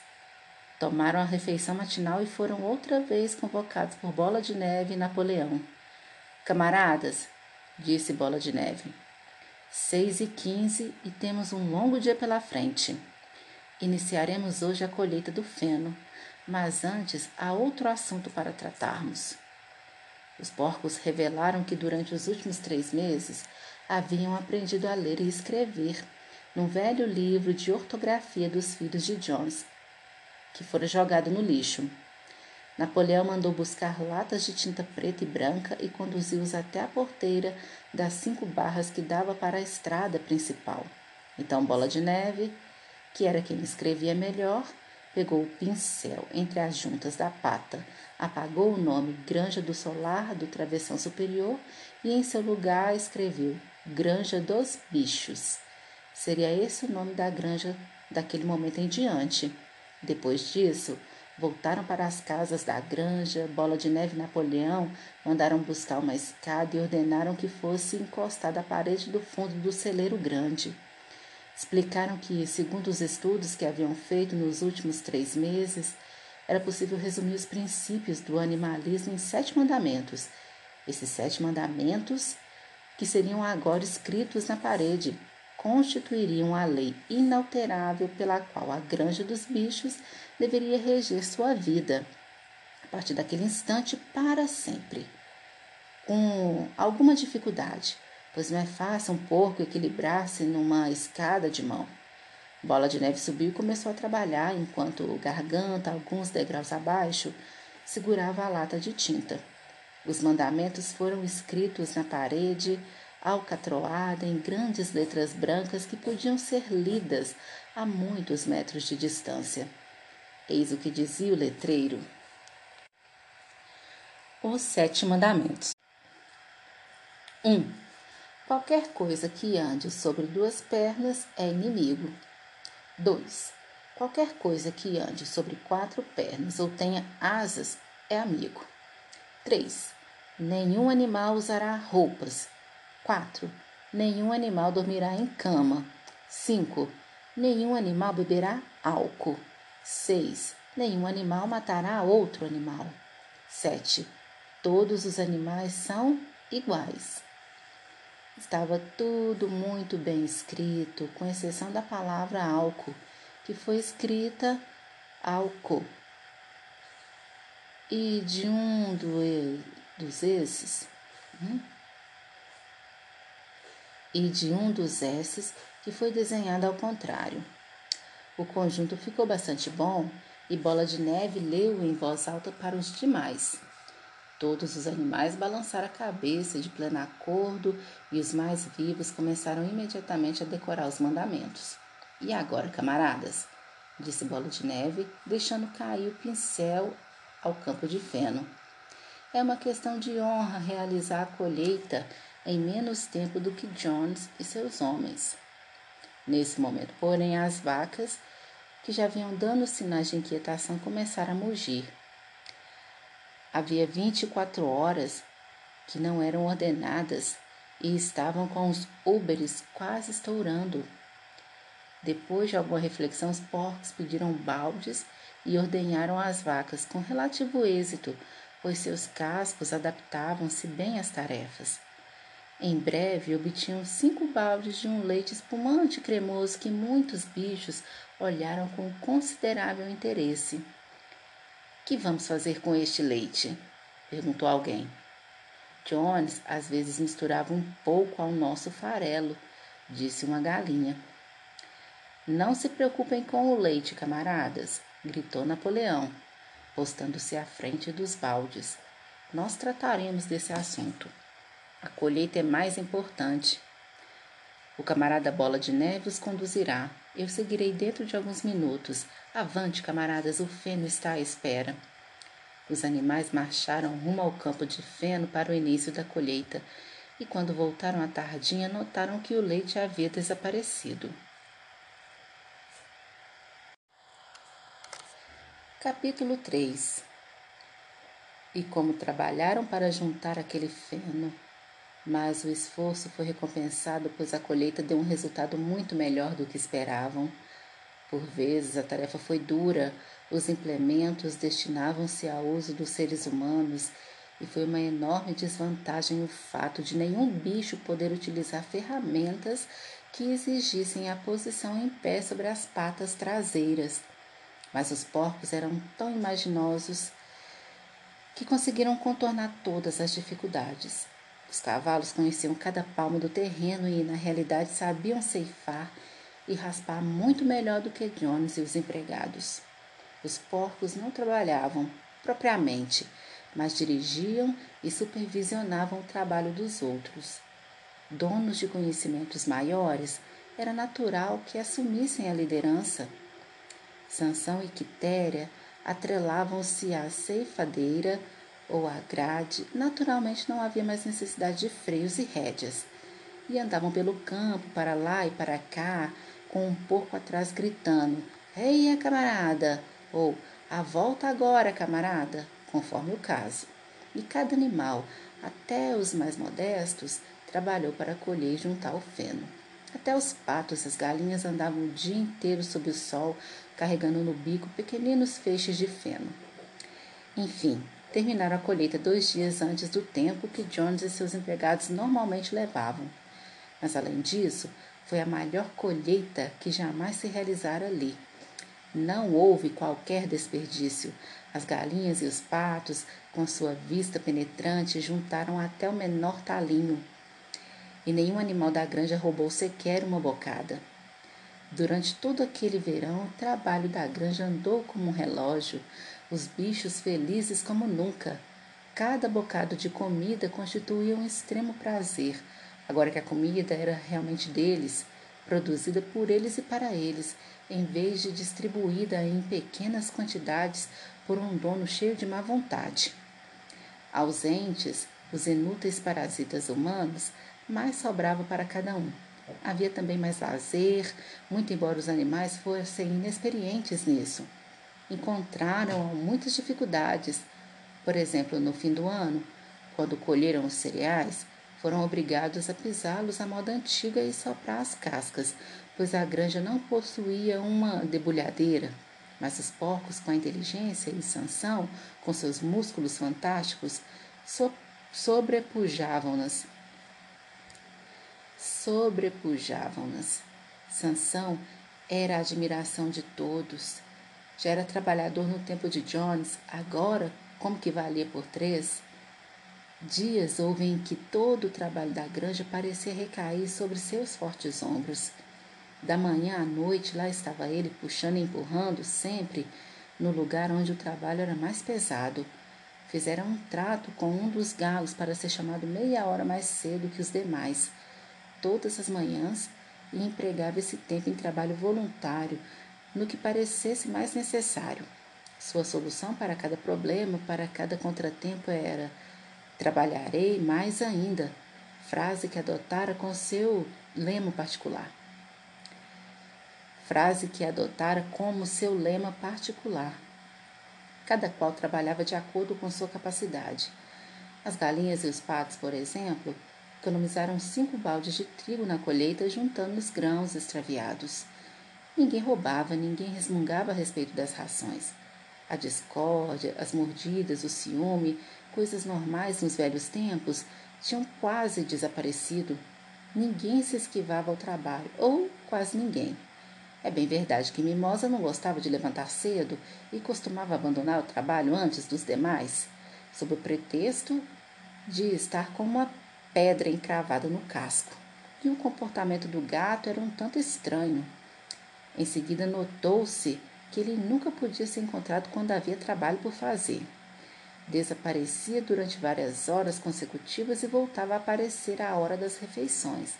tomaram a refeição matinal e foram outra vez convocados por Bola de Neve e Napoleão. Camaradas, disse Bola de Neve, Seis e quinze e temos um longo dia pela frente. Iniciaremos hoje a colheita do feno, mas antes há outro assunto para tratarmos. Os porcos revelaram que durante os últimos três meses haviam aprendido a ler e escrever num velho livro de ortografia dos filhos de Jones, que fora jogado no lixo. Napoleão mandou buscar latas de tinta preta e branca e conduziu-os até a porteira das cinco barras que dava para a estrada principal. Então Bola de Neve, que era quem escrevia melhor, pegou o pincel entre as juntas da pata, apagou o nome Granja do Solar do travessão superior e em seu lugar escreveu Granja dos Bichos. Seria esse o nome da granja daquele momento em diante. Depois disso, Voltaram para as casas da granja, Bola de Neve e Napoleão mandaram buscar uma escada e ordenaram que fosse encostada à parede do fundo do celeiro grande. Explicaram que, segundo os estudos que haviam feito nos últimos três meses, era possível resumir os princípios do animalismo em sete mandamentos. Esses sete mandamentos, que seriam agora escritos na parede, constituiriam a lei inalterável pela qual a granja dos bichos deveria reger sua vida, a partir daquele instante para sempre. Com alguma dificuldade, pois não é fácil um porco equilibrar-se numa escada de mão. Bola de Neve subiu e começou a trabalhar, enquanto garganta, alguns degraus abaixo, segurava a lata de tinta. Os mandamentos foram escritos na parede alcatroada em grandes letras brancas que podiam ser lidas a muitos metros de distância. Eis o que dizia o letreiro: Os Sete Mandamentos. 1. Um, qualquer coisa que ande sobre duas pernas é inimigo. 2. Qualquer coisa que ande sobre quatro pernas ou tenha asas é amigo. 3. Nenhum animal usará roupas, 4. Nenhum animal dormirá em cama. 5. Nenhum animal beberá álcool. 6. Nenhum animal matará outro animal. 7. Todos os animais são iguais. Estava tudo muito bem escrito, com exceção da palavra álcool, que foi escrita álcool. E de um do, dos esses, hum, e de um dos S's que foi desenhado ao contrário. O conjunto ficou bastante bom e Bola de Neve leu em voz alta para os demais. Todos os animais balançaram a cabeça de pleno acordo e os mais vivos começaram imediatamente a decorar os mandamentos. E agora, camaradas? disse Bola de Neve, deixando cair o pincel ao campo de feno. É uma questão de honra realizar a colheita em menos tempo do que Jones e seus homens. Nesse momento, porém, as vacas, que já vinham dando sinais de inquietação, começaram a mugir. Havia 24 horas que não eram ordenadas e estavam com os úberes quase estourando. Depois de alguma reflexão, os porcos pediram baldes e ordenharam as vacas com relativo êxito, pois seus cascos adaptavam-se bem às tarefas. Em breve obtinham cinco baldes de um leite espumante e cremoso que muitos bichos olharam com considerável interesse. Que vamos fazer com este leite? perguntou alguém. Jones às vezes misturava um pouco ao nosso farelo, disse uma galinha. Não se preocupem com o leite, camaradas, gritou Napoleão, postando-se à frente dos baldes. Nós trataremos desse assunto. A colheita é mais importante. O camarada Bola de Neve os conduzirá. Eu seguirei dentro de alguns minutos. Avante, camaradas, o feno está à espera. Os animais marcharam rumo ao campo de feno para o início da colheita, e quando voltaram à tardinha, notaram que o leite havia desaparecido. Capítulo 3 E como trabalharam para juntar aquele feno, mas o esforço foi recompensado, pois a colheita deu um resultado muito melhor do que esperavam. Por vezes a tarefa foi dura, os implementos destinavam-se ao uso dos seres humanos e foi uma enorme desvantagem o fato de nenhum bicho poder utilizar ferramentas que exigissem a posição em pé sobre as patas traseiras. Mas os porcos eram tão imaginosos que conseguiram contornar todas as dificuldades. Os cavalos conheciam cada palmo do terreno e, na realidade, sabiam ceifar e raspar muito melhor do que Jones e os empregados. Os porcos não trabalhavam, propriamente, mas dirigiam e supervisionavam o trabalho dos outros. Donos de conhecimentos maiores, era natural que assumissem a liderança. Sansão e Quitéria atrelavam-se à ceifadeira ou à grade. Naturalmente não havia mais necessidade de freios e rédeas. E andavam pelo campo, para lá e para cá, com um porco atrás gritando: Eia, camarada! ou A volta agora, camarada! conforme o caso. E cada animal, até os mais modestos, trabalhou para colher e juntar o feno. Até os patos e as galinhas andavam o dia inteiro sob o sol, carregando no bico pequeninos feixes de feno. Enfim, terminaram a colheita dois dias antes do tempo que Jones e seus empregados normalmente levavam. Mas, além disso, foi a maior colheita que jamais se realizara ali. Não houve qualquer desperdício. As galinhas e os patos, com sua vista penetrante, juntaram até o menor talinho e nenhum animal da granja roubou sequer uma bocada. Durante todo aquele verão, o trabalho da granja andou como um relógio, os bichos felizes como nunca. Cada bocado de comida constituía um extremo prazer, agora que a comida era realmente deles, produzida por eles e para eles, em vez de distribuída em pequenas quantidades por um dono cheio de má vontade. Ausentes, os inúteis parasitas humanos mais sobrava para cada um. Havia também mais lazer, muito embora os animais fossem inexperientes nisso. Encontraram muitas dificuldades. Por exemplo, no fim do ano, quando colheram os cereais, foram obrigados a pisá-los à moda antiga e soprar as cascas, pois a granja não possuía uma debulhadeira. Mas os porcos, com a inteligência e sanção, com seus músculos fantásticos, so sobrepujavam-nas sobrepujavam-nas. Sansão era a admiração de todos. Já era trabalhador no tempo de Jones, agora, como que valia por três? Dias houve em que todo o trabalho da granja parecia recair sobre seus fortes ombros. Da manhã à noite, lá estava ele puxando e empurrando, sempre no lugar onde o trabalho era mais pesado. Fizeram um trato com um dos galos para ser chamado meia hora mais cedo que os demais todas as manhãs e empregava esse tempo em trabalho voluntário, no que parecesse mais necessário. Sua solução para cada problema, para cada contratempo era: trabalharei mais ainda, frase que adotara com seu lema particular. Frase que adotara como seu lema particular. Cada qual trabalhava de acordo com sua capacidade. As galinhas e os patos, por exemplo, Economizaram cinco baldes de trigo na colheita, juntando os grãos extraviados. Ninguém roubava, ninguém resmungava a respeito das rações. A discórdia, as mordidas, o ciúme, coisas normais nos velhos tempos, tinham quase desaparecido. Ninguém se esquivava ao trabalho, ou quase ninguém. É bem verdade que Mimosa não gostava de levantar cedo e costumava abandonar o trabalho antes dos demais, sob o pretexto de estar com uma pedra encravada no casco, e o comportamento do gato era um tanto estranho. Em seguida, notou-se que ele nunca podia ser encontrado quando havia trabalho por fazer. Desaparecia durante várias horas consecutivas e voltava a aparecer à hora das refeições,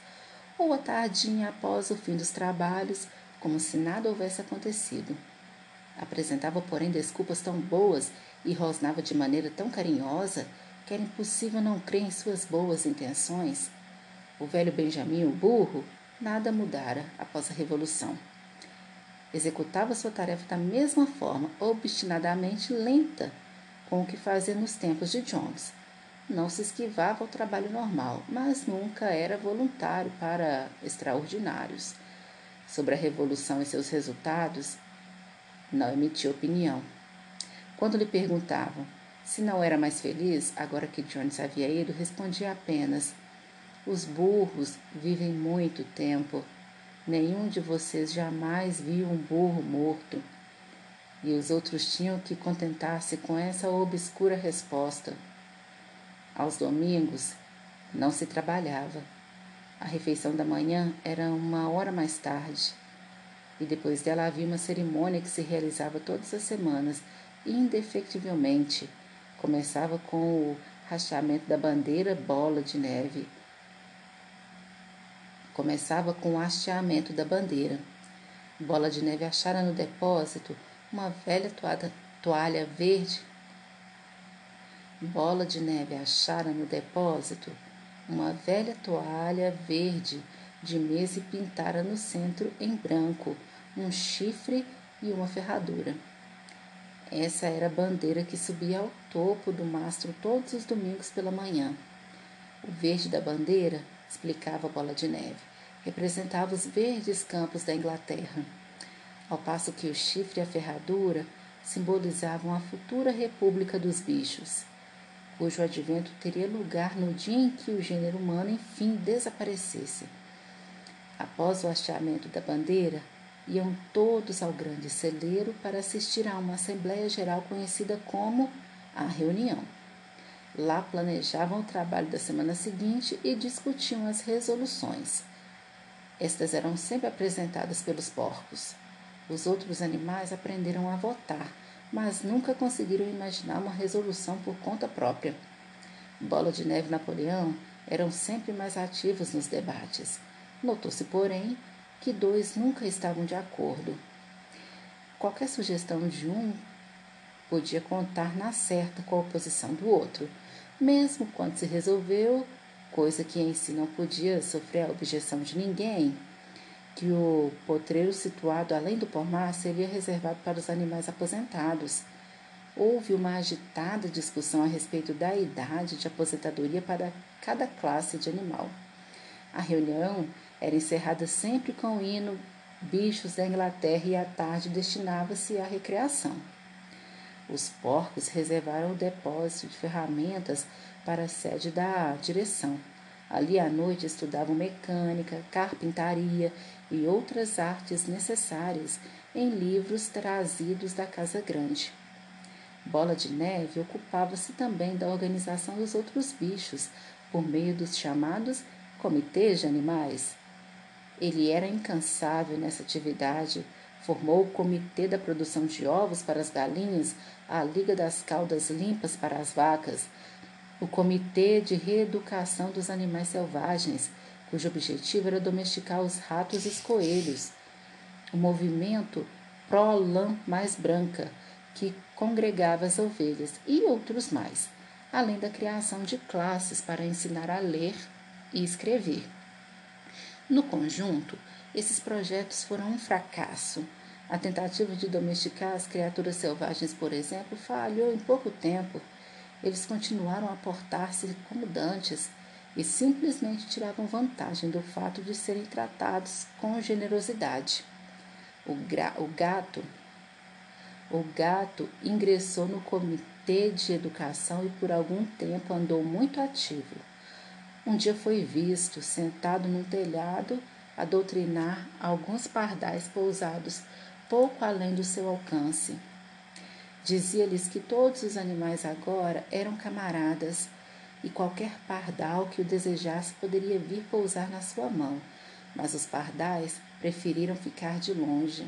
ou à tardinha após o fim dos trabalhos, como se nada houvesse acontecido. Apresentava, porém, desculpas tão boas e rosnava de maneira tão carinhosa que era impossível não crer em suas boas intenções. O velho Benjamin, o burro, nada mudara após a Revolução. Executava sua tarefa da mesma forma, obstinadamente lenta, com o que fazia nos tempos de Jones. Não se esquivava ao trabalho normal, mas nunca era voluntário para extraordinários. Sobre a Revolução e seus resultados, não emitia opinião. Quando lhe perguntavam se não era mais feliz, agora que Jones havia ido, respondia apenas: Os burros vivem muito tempo. Nenhum de vocês jamais viu um burro morto. E os outros tinham que contentar-se com essa obscura resposta. Aos domingos não se trabalhava. A refeição da manhã era uma hora mais tarde. E depois dela havia uma cerimônia que se realizava todas as semanas indefectivelmente. Começava com o rachamento da bandeira bola de neve. Começava com o hasteamento da bandeira. Bola de Neve achara no depósito uma velha toalha, toalha verde. Bola de Neve achara no depósito uma velha toalha verde de mesa e pintara no centro em branco um chifre e uma ferradura. Essa era a bandeira que subia ao topo do mastro todos os domingos pela manhã. O verde da bandeira, explicava a Bola de Neve, representava os verdes campos da Inglaterra, ao passo que o chifre e a ferradura simbolizavam a futura República dos Bichos, cujo advento teria lugar no dia em que o gênero humano enfim desaparecesse. Após o hasteamento da bandeira, iam todos ao grande celeiro para assistir a uma Assembleia Geral conhecida como a Reunião. Lá planejavam o trabalho da semana seguinte e discutiam as resoluções. Estas eram sempre apresentadas pelos porcos. Os outros animais aprenderam a votar, mas nunca conseguiram imaginar uma resolução por conta própria. Bola de Neve e Napoleão eram sempre mais ativos nos debates. Notou-se, porém, que dois nunca estavam de acordo. Qualquer sugestão de um podia contar na certa com a oposição do outro, mesmo quando se resolveu, coisa que em si não podia sofrer a objeção de ninguém, que o potreiro situado além do pomar seria reservado para os animais aposentados. Houve uma agitada discussão a respeito da idade de aposentadoria para cada classe de animal. A reunião era encerrada sempre com o hino Bichos da Inglaterra e à tarde destinava-se à recreação. Os porcos reservaram o depósito de ferramentas para a sede da direção. Ali à noite estudavam mecânica, carpintaria e outras artes necessárias em livros trazidos da Casa Grande. Bola de Neve ocupava-se também da organização dos outros bichos por meio dos chamados comitês de animais. Ele era incansável nessa atividade. Formou o Comitê da Produção de Ovos para as Galinhas, a Liga das Caudas Limpas para as Vacas, o Comitê de Reeducação dos Animais Selvagens, cujo objetivo era domesticar os ratos e os coelhos, o Movimento Pró-Lã Mais Branca, que congregava as ovelhas, e outros mais, além da criação de classes para ensinar a ler e escrever. No conjunto, esses projetos foram um fracasso. A tentativa de domesticar as criaturas selvagens, por exemplo, falhou em pouco tempo. Eles continuaram a portar-se como dantes e simplesmente tiravam vantagem do fato de serem tratados com generosidade. O, o gato o gato ingressou no comitê de educação e por algum tempo andou muito ativo. Um dia foi visto, sentado num telhado, a doutrinar alguns pardais pousados pouco além do seu alcance. Dizia-lhes que todos os animais agora eram camaradas e qualquer pardal que o desejasse poderia vir pousar na sua mão, mas os pardais preferiram ficar de longe.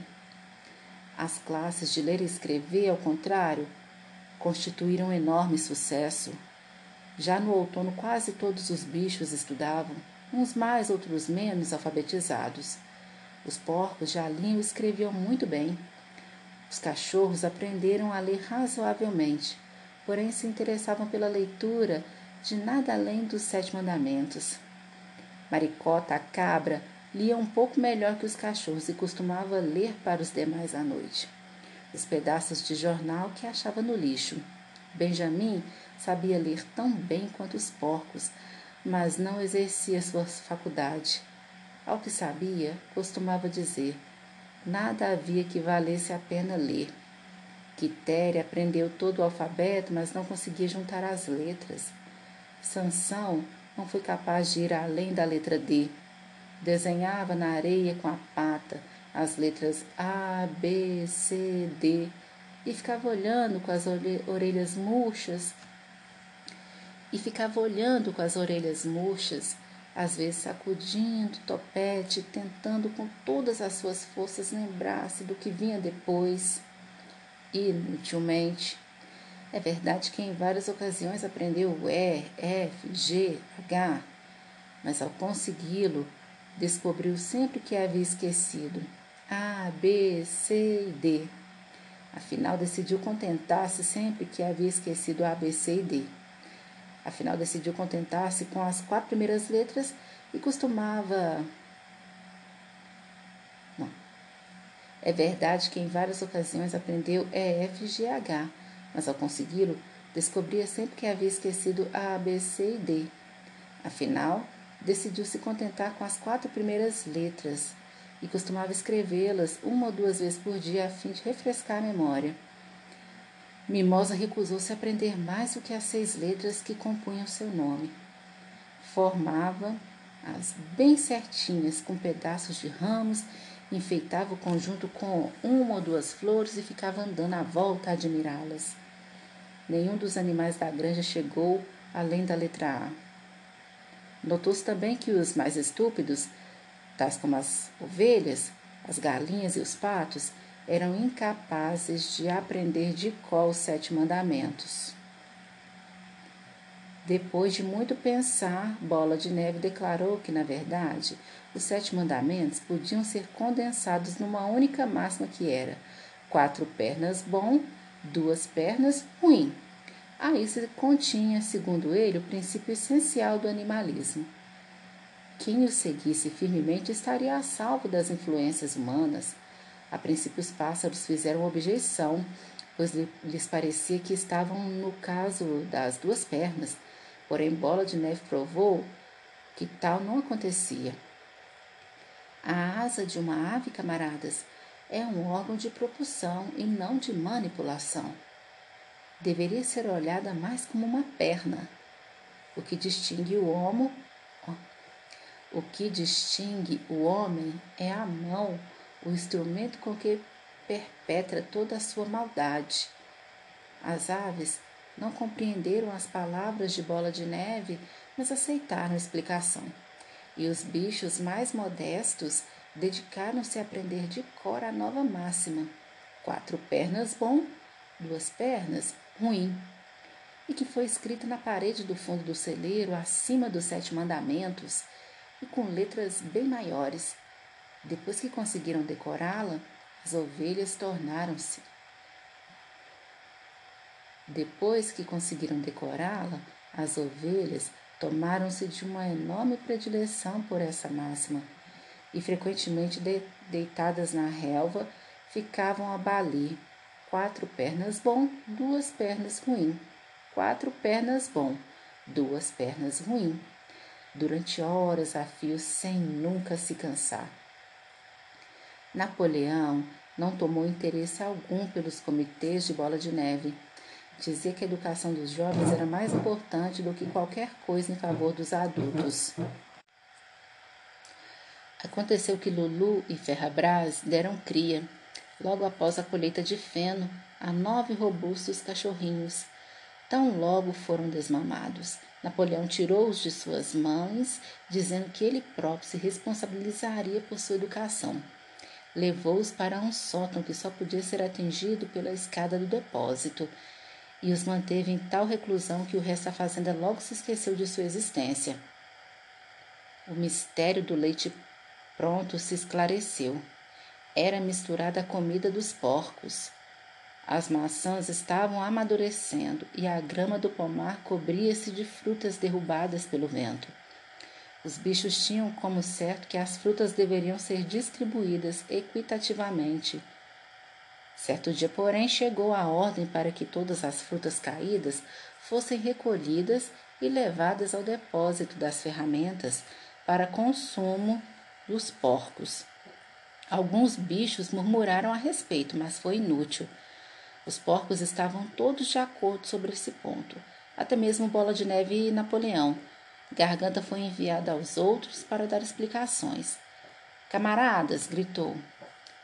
As classes de ler e escrever, ao contrário, constituíram um enorme sucesso. Já no outono, quase todos os bichos estudavam, uns mais, outros menos alfabetizados. Os porcos já liam e escreviam muito bem. Os cachorros aprenderam a ler razoavelmente, porém se interessavam pela leitura de nada além dos sete mandamentos. Maricota, a cabra, lia um pouco melhor que os cachorros e costumava ler para os demais à noite. Os pedaços de jornal que achava no lixo. Benjamin Sabia ler tão bem quanto os porcos, mas não exercia sua faculdade. Ao que sabia, costumava dizer: nada havia que valesse a pena ler. Quitéria aprendeu todo o alfabeto, mas não conseguia juntar as letras. Sansão não foi capaz de ir além da letra D. Desenhava na areia com a pata as letras A, B, C, D e ficava olhando com as orelhas murchas e ficava olhando com as orelhas murchas, às vezes sacudindo o topete, tentando com todas as suas forças lembrar-se do que vinha depois. inutilmente. É verdade que em várias ocasiões aprendeu o E, F, G, H, mas ao consegui-lo, descobriu sempre que havia esquecido A, B, C e D. Afinal, decidiu contentar-se sempre que havia esquecido A, B, C e D. Afinal, decidiu contentar-se com as quatro primeiras letras e costumava. Não. É verdade que em várias ocasiões aprendeu E, F, G, H mas ao consegui-lo, descobria sempre que havia esquecido A, B, C e D. Afinal, decidiu se contentar com as quatro primeiras letras e costumava escrevê-las uma ou duas vezes por dia a fim de refrescar a memória. Mimosa recusou-se a aprender mais do que as seis letras que compunham seu nome. Formava as bem certinhas com pedaços de ramos, enfeitava o conjunto com uma ou duas flores e ficava andando à volta a admirá-las. Nenhum dos animais da granja chegou além da letra A. Notou-se também que os mais estúpidos, tais como as ovelhas, as galinhas e os patos, eram incapazes de aprender de qual os sete mandamentos. Depois de muito pensar, Bola de Neve declarou que, na verdade, os sete mandamentos podiam ser condensados numa única máxima que era quatro pernas bom, duas pernas ruim. Aí se continha, segundo ele, o princípio essencial do animalismo. Quem o seguisse firmemente estaria a salvo das influências humanas. A princípio, os pássaros fizeram objeção, pois lhes parecia que estavam no caso das duas pernas. Porém, Bola de Neve provou que tal não acontecia. A asa de uma ave, camaradas, é um órgão de propulsão e não de manipulação. Deveria ser olhada mais como uma perna. O que distingue o homo, o que distingue o homem é a mão, o instrumento com que perpetra toda a sua maldade. As aves não compreenderam as palavras de Bola de Neve, mas aceitaram a explicação. E os bichos mais modestos dedicaram-se a aprender de cor a nova máxima: quatro pernas bom, duas pernas ruim, e que foi escrita na parede do fundo do celeiro, acima dos sete mandamentos, e com letras bem maiores. Depois que conseguiram decorá-la, as ovelhas tornaram-se. Depois que conseguiram decorá-la, as ovelhas tomaram-se de uma enorme predileção por essa máxima e frequentemente de, deitadas na relva ficavam a balir. Quatro pernas bom, duas pernas ruim. Quatro pernas bom, duas pernas ruim. Durante horas a fio sem nunca se cansar. Napoleão não tomou interesse algum pelos comitês de bola de neve. Dizia que a educação dos jovens era mais importante do que qualquer coisa em favor dos adultos. Aconteceu que Lulu e Ferrabras deram cria, logo após a colheita de feno, a nove robustos cachorrinhos. Tão logo foram desmamados. Napoleão tirou-os de suas mães, dizendo que ele próprio se responsabilizaria por sua educação. Levou-os para um sótão que só podia ser atingido pela escada do depósito e os manteve em tal reclusão que o resto da fazenda logo se esqueceu de sua existência. O mistério do leite Pronto se esclareceu. Era misturada a comida dos porcos. As maçãs estavam amadurecendo e a grama do pomar cobria-se de frutas derrubadas pelo vento. Os bichos tinham como certo que as frutas deveriam ser distribuídas equitativamente. Certo dia, porém, chegou a ordem para que todas as frutas caídas fossem recolhidas e levadas ao depósito das ferramentas para consumo dos porcos. Alguns bichos murmuraram a respeito, mas foi inútil. Os porcos estavam todos de acordo sobre esse ponto, até mesmo Bola de Neve e Napoleão. Garganta foi enviada aos outros para dar explicações. Camaradas, gritou.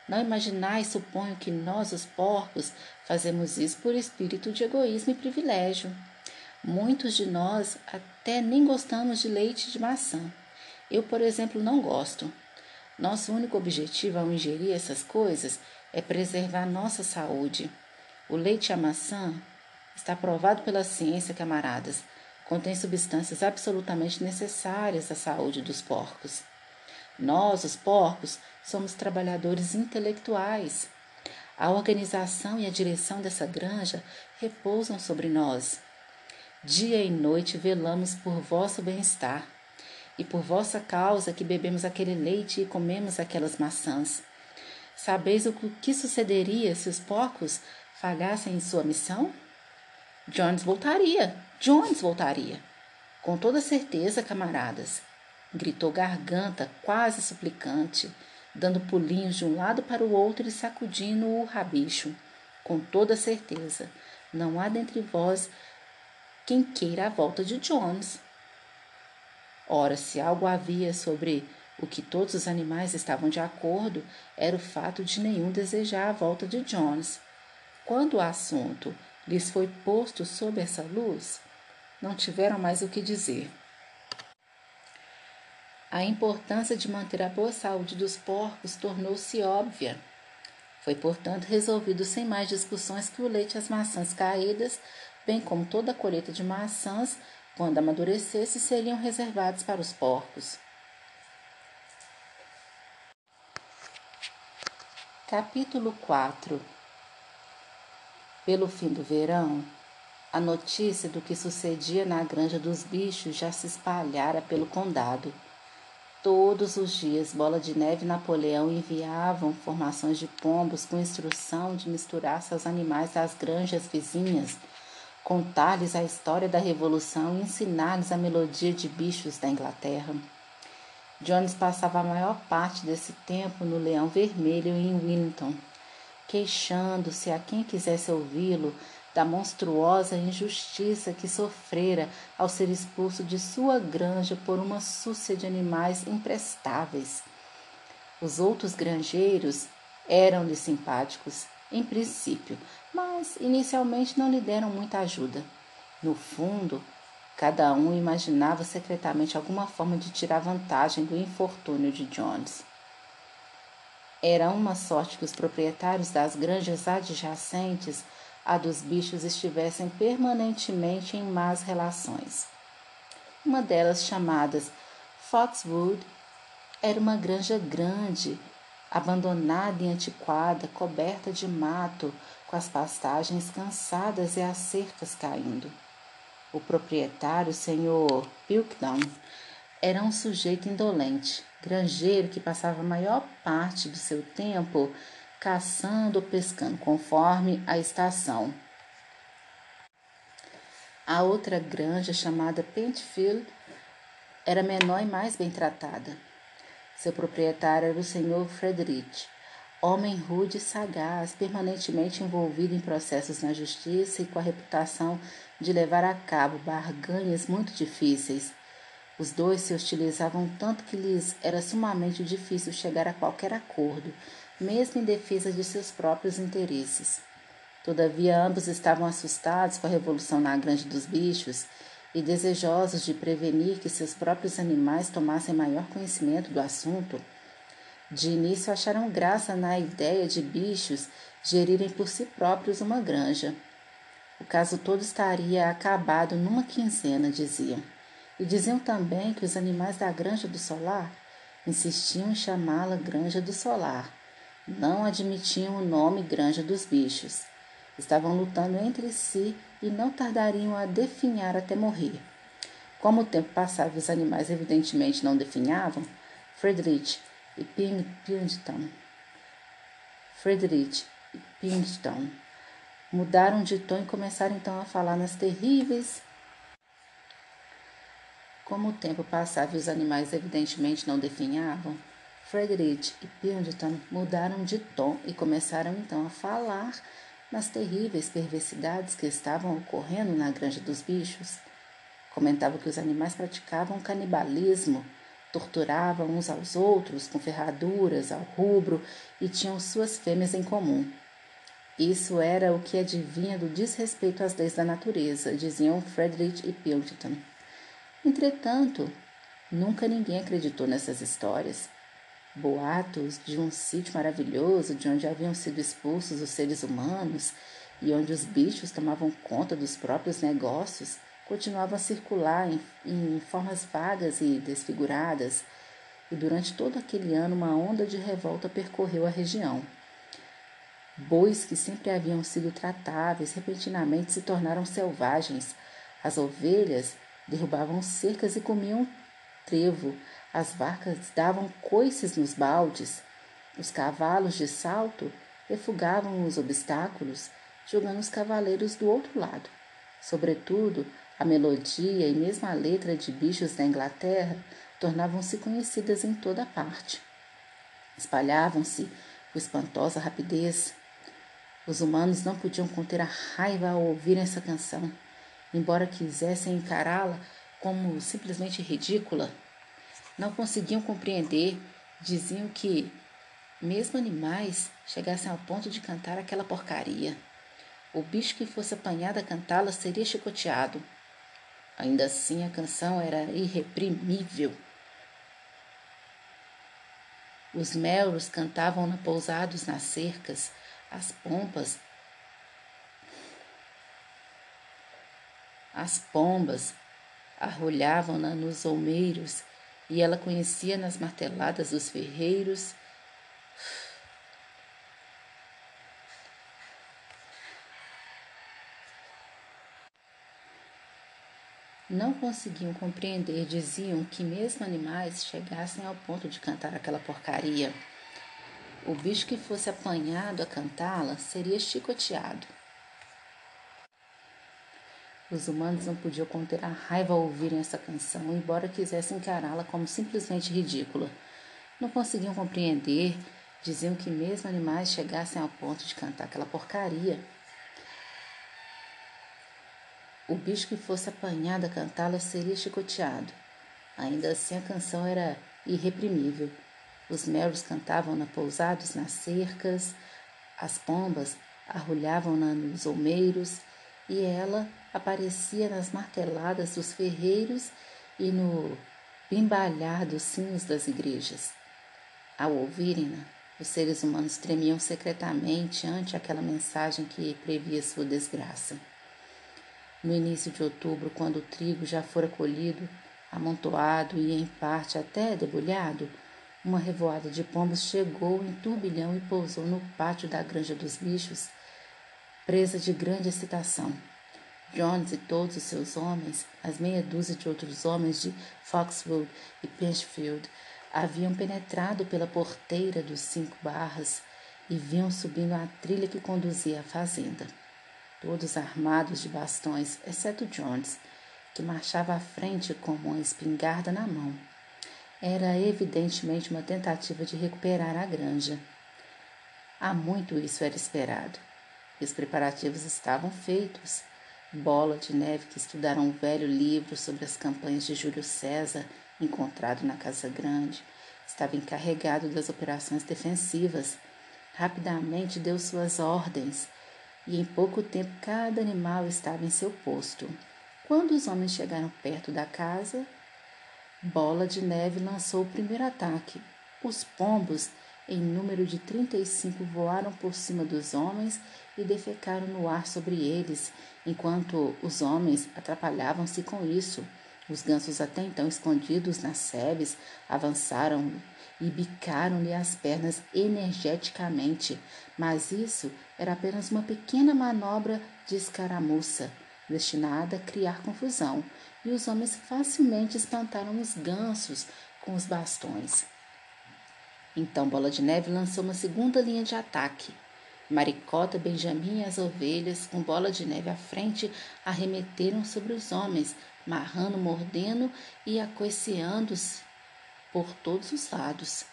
Não imaginais, suponho que nós, os porcos, fazemos isso por espírito de egoísmo e privilégio. Muitos de nós até nem gostamos de leite de maçã. Eu, por exemplo, não gosto. Nosso único objetivo ao ingerir essas coisas é preservar nossa saúde. O leite e a maçã está provado pela ciência, camaradas, contém substâncias absolutamente necessárias à saúde dos porcos. Nós, os porcos, somos trabalhadores intelectuais. A organização e a direção dessa granja repousam sobre nós. Dia e noite velamos por vosso bem-estar, e por vossa causa que bebemos aquele leite e comemos aquelas maçãs. Sabeis o que sucederia se os porcos falhassem em sua missão? Jones voltaria, Jones voltaria. Com toda certeza, camaradas, gritou Garganta, quase suplicante, dando pulinhos de um lado para o outro e sacudindo o rabicho. Com toda certeza, não há dentre vós quem queira a volta de Jones. Ora, se algo havia sobre o que todos os animais estavam de acordo, era o fato de nenhum desejar a volta de Jones. Quando o assunto lhes foi posto sob essa luz, não tiveram mais o que dizer. A importância de manter a boa saúde dos porcos tornou-se óbvia. Foi, portanto, resolvido sem mais discussões que o leite e as maçãs caídas, bem como toda a colheita de maçãs, quando amadurecesse, seriam reservados para os porcos. Capítulo 4 Pelo fim do verão, a notícia do que sucedia na granja dos bichos já se espalhara pelo condado. Todos os dias, Bola de Neve e Napoleão enviavam formações de pombos com instrução de misturar-se aos animais das granjas vizinhas, contar-lhes a história da Revolução e ensinar-lhes a melodia de bichos da Inglaterra. Jones passava a maior parte desse tempo no Leão Vermelho em Wellington, queixando-se a quem quisesse ouvi-lo da monstruosa injustiça que sofrera ao ser expulso de sua granja por uma súcia de animais imprestáveis. Os outros granjeiros eram-lhe simpáticos, em princípio, mas inicialmente não lhe deram muita ajuda. No fundo, Cada um imaginava secretamente alguma forma de tirar vantagem do infortúnio de Jones. Era uma sorte que os proprietários das granjas adjacentes a dos bichos estivessem permanentemente em más relações. Uma delas, chamada Foxwood, era uma granja grande, abandonada e antiquada, coberta de mato, com as pastagens cansadas e as cercas caindo. O proprietário, senhor Pilkington, era um sujeito indolente, granjeiro que passava a maior parte do seu tempo caçando ou pescando, conforme a estação. A outra granja, chamada Pentfield, era menor e mais bem tratada. Seu proprietário era o senhor Frederick, homem rude e sagaz, permanentemente envolvido em processos na justiça e com a reputação de levar a cabo barganhas muito difíceis. Os dois se hostilizavam tanto que lhes era sumamente difícil chegar a qualquer acordo, mesmo em defesa de seus próprios interesses. Todavia, ambos estavam assustados com a revolução na Grande dos Bichos e desejosos de prevenir que seus próprios animais tomassem maior conhecimento do assunto. De início, acharam graça na ideia de bichos gerirem por si próprios uma granja. O caso todo estaria acabado numa quinzena, diziam. E diziam também que os animais da Granja do Solar insistiam em chamá-la Granja do Solar. Não admitiam o nome Granja dos Bichos. Estavam lutando entre si e não tardariam a definhar até morrer. Como o tempo passava e os animais evidentemente não definhavam, Friedrich e Pington, Friedrich e Pington Mudaram de tom e começaram então a falar nas terríveis. Como o tempo passava e os animais evidentemente não definhavam, Frederick e Pilkington mudaram de tom e começaram então a falar nas terríveis perversidades que estavam ocorrendo na granja dos bichos. Comentavam que os animais praticavam canibalismo, torturavam uns aos outros com ferraduras ao rubro e tinham suas fêmeas em comum. Isso era o que adivinha do desrespeito às leis da natureza, diziam Frederick e Pilkington. Entretanto, nunca ninguém acreditou nessas histórias. Boatos de um sítio maravilhoso de onde haviam sido expulsos os seres humanos e onde os bichos tomavam conta dos próprios negócios, continuavam a circular em, em formas vagas e desfiguradas, e durante todo aquele ano uma onda de revolta percorreu a região. Bois que sempre haviam sido tratáveis repentinamente se tornaram selvagens. As ovelhas derrubavam cercas e comiam trevo. As vacas davam coices nos baldes. Os cavalos de salto refugavam os obstáculos, jogando os cavaleiros do outro lado. Sobretudo, a melodia e mesmo a letra de bichos da Inglaterra tornavam-se conhecidas em toda parte. Espalhavam-se com espantosa rapidez. Os humanos não podiam conter a raiva ao ouvir essa canção, embora quisessem encará-la como simplesmente ridícula. Não conseguiam compreender, diziam que, mesmo animais, chegassem ao ponto de cantar aquela porcaria. O bicho que fosse apanhado a cantá-la seria chicoteado. Ainda assim, a canção era irreprimível. Os melros cantavam na pousados nas cercas, as pompas, as pombas arrolhavam-na nos olmeiros e ela conhecia nas marteladas dos ferreiros não conseguiam compreender, diziam que mesmo animais chegassem ao ponto de cantar aquela porcaria. O bicho que fosse apanhado a cantá-la seria chicoteado. Os humanos não podiam conter a raiva ao ouvirem essa canção, embora quisessem encará-la como simplesmente ridícula. Não conseguiam compreender, diziam que mesmo animais chegassem ao ponto de cantar aquela porcaria. O bicho que fosse apanhado a cantá-la seria chicoteado. Ainda assim, a canção era irreprimível. Os meros cantavam-na pousados nas cercas, as pombas arrulhavam-na nos olmeiros, e ela aparecia nas marteladas dos ferreiros e no bimbalhar dos sinos das igrejas. Ao ouvirem-na, os seres humanos tremiam secretamente ante aquela mensagem que previa sua desgraça. No início de outubro, quando o trigo já fora colhido, amontoado e em parte até debulhado, uma revoada de pombos chegou em turbilhão e pousou no pátio da granja dos bichos, presa de grande excitação. Jones e todos os seus homens, as meia dúzia de outros homens de Foxwood e Pinchfield, haviam penetrado pela porteira dos cinco barras e vinham subindo a trilha que conduzia à fazenda todos armados de bastões, exceto Jones, que marchava à frente com uma espingarda na mão. Era evidentemente uma tentativa de recuperar a granja. Há muito isso era esperado. Os preparativos estavam feitos. Bola de Neve, que estudara um velho livro sobre as campanhas de Júlio César, encontrado na Casa Grande, estava encarregado das operações defensivas. Rapidamente deu suas ordens e em pouco tempo cada animal estava em seu posto. Quando os homens chegaram perto da casa, Bola de Neve lançou o primeiro ataque. Os pombos, em número de 35, voaram por cima dos homens e defecaram no ar sobre eles, enquanto os homens atrapalhavam-se com isso. Os gansos, até então escondidos nas sebes, avançaram e bicaram-lhe as pernas energeticamente, mas isso era apenas uma pequena manobra de escaramuça, destinada a criar confusão, e os homens facilmente espantaram os gansos com os bastões. Então Bola de Neve lançou uma segunda linha de ataque. Maricota, Benjamin e as ovelhas, com Bola de Neve à frente, arremeteram sobre os homens, marrando, mordendo e acoiceando-se por todos os lados.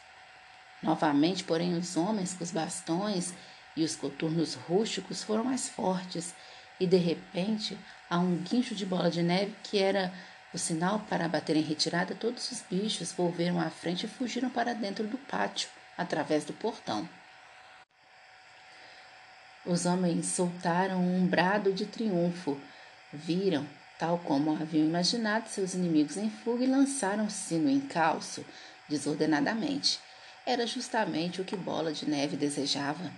Novamente, porém, os homens com os bastões e os coturnos rústicos foram mais fortes, e de repente, a um guincho de bola de neve que era o sinal para bater em retirada, todos os bichos volveram à frente e fugiram para dentro do pátio, através do portão. Os homens soltaram um brado de triunfo. Viram tal como haviam imaginado seus inimigos em fuga e lançaram-se no encalço desordenadamente. Era justamente o que Bola de Neve desejava.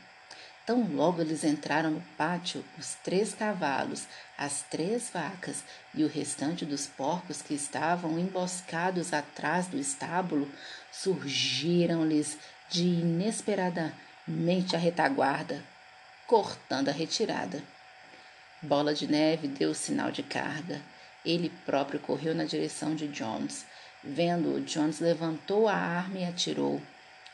Tão logo eles entraram no pátio, os três cavalos, as três vacas e o restante dos porcos que estavam emboscados atrás do estábulo surgiram-lhes de inesperadamente a retaguarda, cortando a retirada. Bola de Neve deu o sinal de carga. Ele próprio correu na direção de Jones. Vendo-o, Jones levantou a arma e atirou.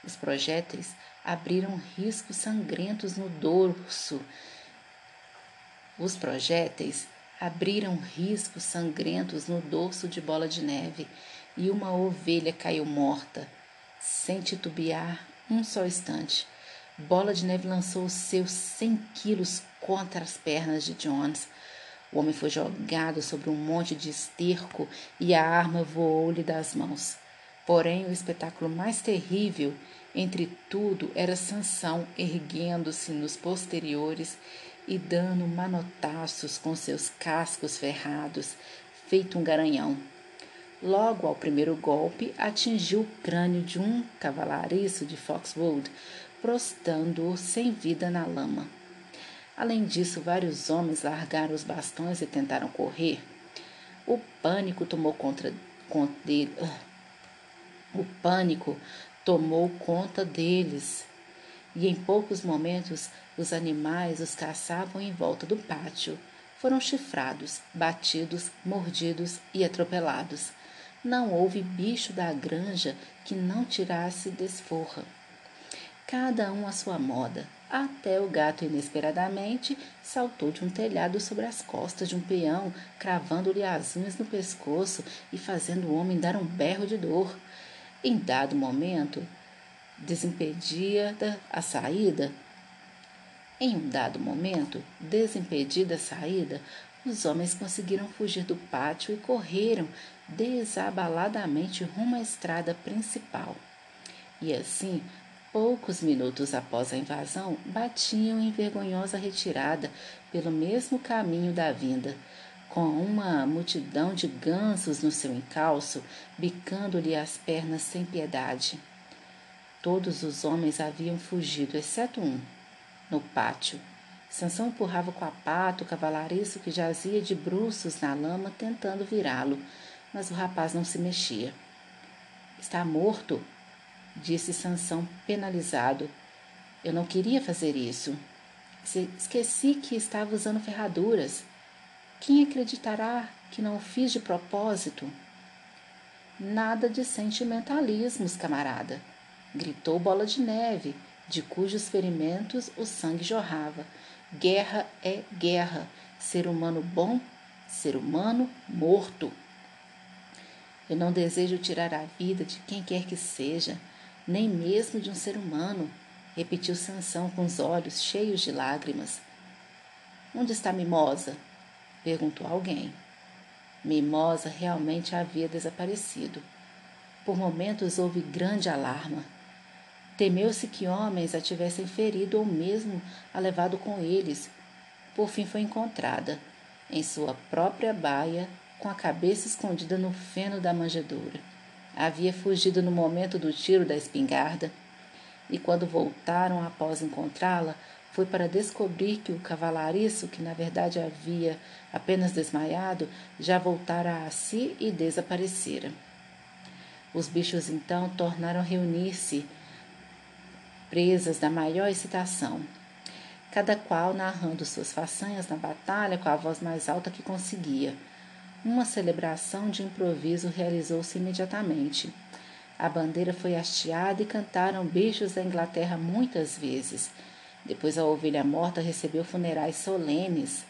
Os projéteis abriram riscos sangrentos no dorso. Os projéteis abriram riscos sangrentos no dorso de Bola de Neve e uma ovelha caiu morta, sem titubear um só instante. Bola de Neve lançou seus cem quilos contra as pernas de Jones. O homem foi jogado sobre um monte de esterco e a arma voou-lhe das mãos. Porém, o espetáculo mais terrível entre tudo era Sansão erguendo-se nos posteriores e dando manotaços com seus cascos ferrados, feito um garanhão. Logo ao primeiro golpe, atingiu o crânio de um cavalariço de Foxwood, prostando-o sem vida na lama. Além disso, vários homens largaram os bastões e tentaram correr. O pânico tomou conta, conta dele. O pânico tomou conta deles. E em poucos momentos os animais os caçavam em volta do pátio. Foram chifrados, batidos, mordidos e atropelados. Não houve bicho da granja que não tirasse desforra. Cada um à sua moda, até o gato inesperadamente saltou de um telhado sobre as costas de um peão, cravando-lhe as unhas no pescoço e fazendo o homem dar um berro de dor. Em dado momento, desimpedia a saída. Em um dado momento, desimpedida a saída, os homens conseguiram fugir do pátio e correram desabaladamente rumo à estrada principal. E assim, poucos minutos após a invasão, batiam em vergonhosa retirada pelo mesmo caminho da vinda, com uma multidão de gansos no seu encalço, bicando-lhe as pernas sem piedade. Todos os homens haviam fugido, exceto um. No pátio, Sansão empurrava com a pata o cavalariço que jazia de bruços na lama, tentando virá-lo, mas o rapaz não se mexia. Está morto, disse Sansão, penalizado. Eu não queria fazer isso. Esqueci que estava usando ferraduras. Quem acreditará que não o fiz de propósito? Nada de sentimentalismos, camarada, gritou Bola de Neve, de cujos ferimentos o sangue jorrava. Guerra é guerra. Ser humano bom, ser humano morto. Eu não desejo tirar a vida de quem quer que seja, nem mesmo de um ser humano, repetiu Sansão com os olhos cheios de lágrimas. Onde está Mimosa? perguntou alguém. Mimosa realmente havia desaparecido. Por momentos houve grande alarma. Temeu-se que homens a tivessem ferido ou mesmo a levado com eles. Por fim foi encontrada, em sua própria baia, com a cabeça escondida no feno da manjedoura. Havia fugido no momento do tiro da espingarda, e quando voltaram após encontrá-la, foi para descobrir que o cavalariço, que na verdade havia apenas desmaiado, já voltara a si e desaparecera. Os bichos então tornaram a reunir-se, presas da maior excitação, cada qual narrando suas façanhas na batalha com a voz mais alta que conseguia. Uma celebração de improviso realizou-se imediatamente. A bandeira foi hasteada e cantaram bichos da Inglaterra muitas vezes. Depois a ovelha morta recebeu funerais solenes,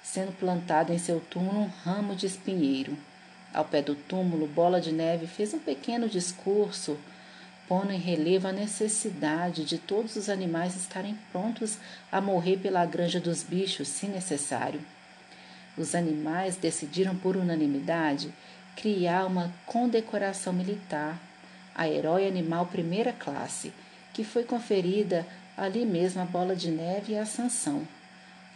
sendo plantado em seu túmulo um ramo de espinheiro. Ao pé do túmulo, Bola de Neve fez um pequeno discurso, pondo em relevo a necessidade de todos os animais estarem prontos a morrer pela granja dos bichos, se necessário. Os animais decidiram por unanimidade criar uma condecoração militar, a herói animal primeira classe, que foi conferida ali mesmo a bola de neve e a sanção.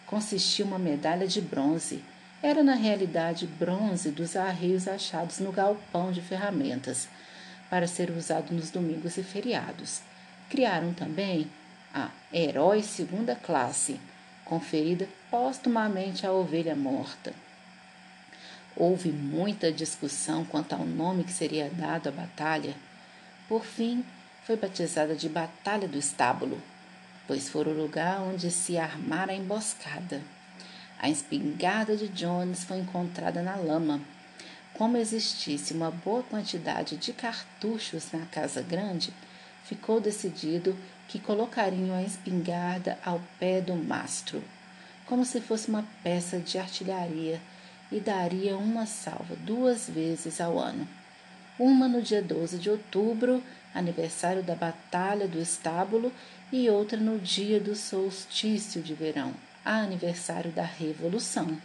Consistia uma medalha de bronze. Era na realidade bronze dos arreios achados no galpão de ferramentas, para ser usado nos domingos e feriados. Criaram também a herói segunda classe, conferida postumamente à ovelha morta. Houve muita discussão quanto ao nome que seria dado à batalha. Por fim, foi batizada de Batalha do Estábulo, pois foi o lugar onde se armara a emboscada. A espingarda de Jones foi encontrada na lama. Como existisse uma boa quantidade de cartuchos na casa grande, ficou decidido que colocariam a espingarda ao pé do mastro, como se fosse uma peça de artilharia e daria uma salva duas vezes ao ano. Uma no dia 12 de outubro, aniversário da Batalha do Estábulo, e outra no dia do solstício de verão, aniversário da Revolução.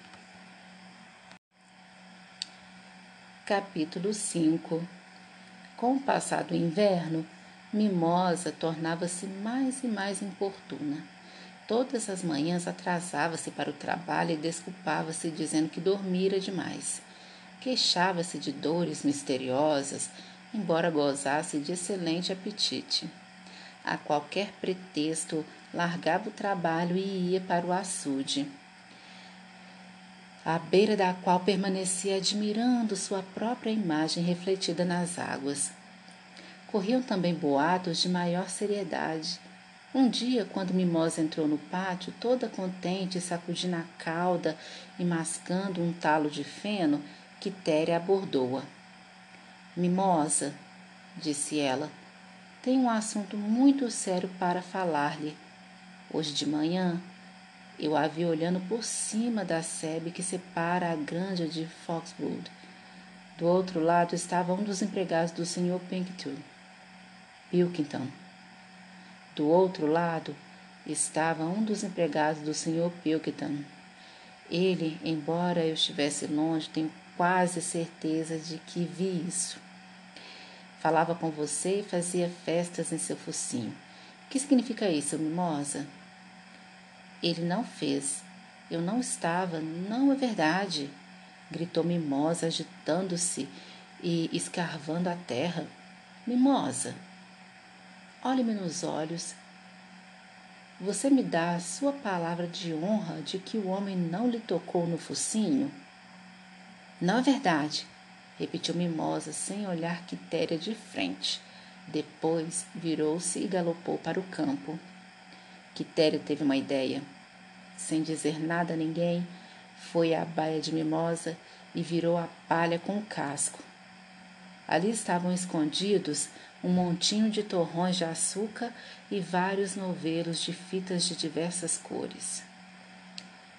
Capítulo 5 Com o passar do inverno, Mimosa tornava-se mais e mais importuna. Todas as manhãs atrasava-se para o trabalho e desculpava-se dizendo que dormira demais. Queixava-se de dores misteriosas, embora gozasse de excelente apetite. A qualquer pretexto, largava o trabalho e ia para o açude, à beira da qual permanecia admirando sua própria imagem refletida nas águas. Corriam também boatos de maior seriedade um dia, quando Mimosa entrou no pátio, toda contente, sacudindo a cauda e mascando um talo de feno, Quitéria abordou-a. Mimosa, disse ela, tenho um assunto muito sério para falar-lhe. Hoje de manhã, eu a vi olhando por cima da sebe que separa a granja de Foxwood. Do outro lado estava um dos empregados do Sr. Pinkerton, Pilkington. Do outro lado estava um dos empregados do Sr. Pilkington. Ele, embora eu estivesse longe, tenho quase certeza de que vi isso. Falava com você e fazia festas em seu focinho. O que significa isso, mimosa? Ele não fez. Eu não estava. Não é verdade. Gritou Mimosa, agitando-se e escarvando a terra. Mimosa, Olhe-me nos olhos. Você me dá a sua palavra de honra de que o homem não lhe tocou no focinho? Não é verdade, repetiu Mimosa sem olhar Quitéria de frente. Depois virou-se e galopou para o campo. Quitéria teve uma ideia. Sem dizer nada a ninguém, foi à baia de Mimosa e virou a palha com o casco. Ali estavam escondidos um montinho de torrões de açúcar e vários novelos de fitas de diversas cores.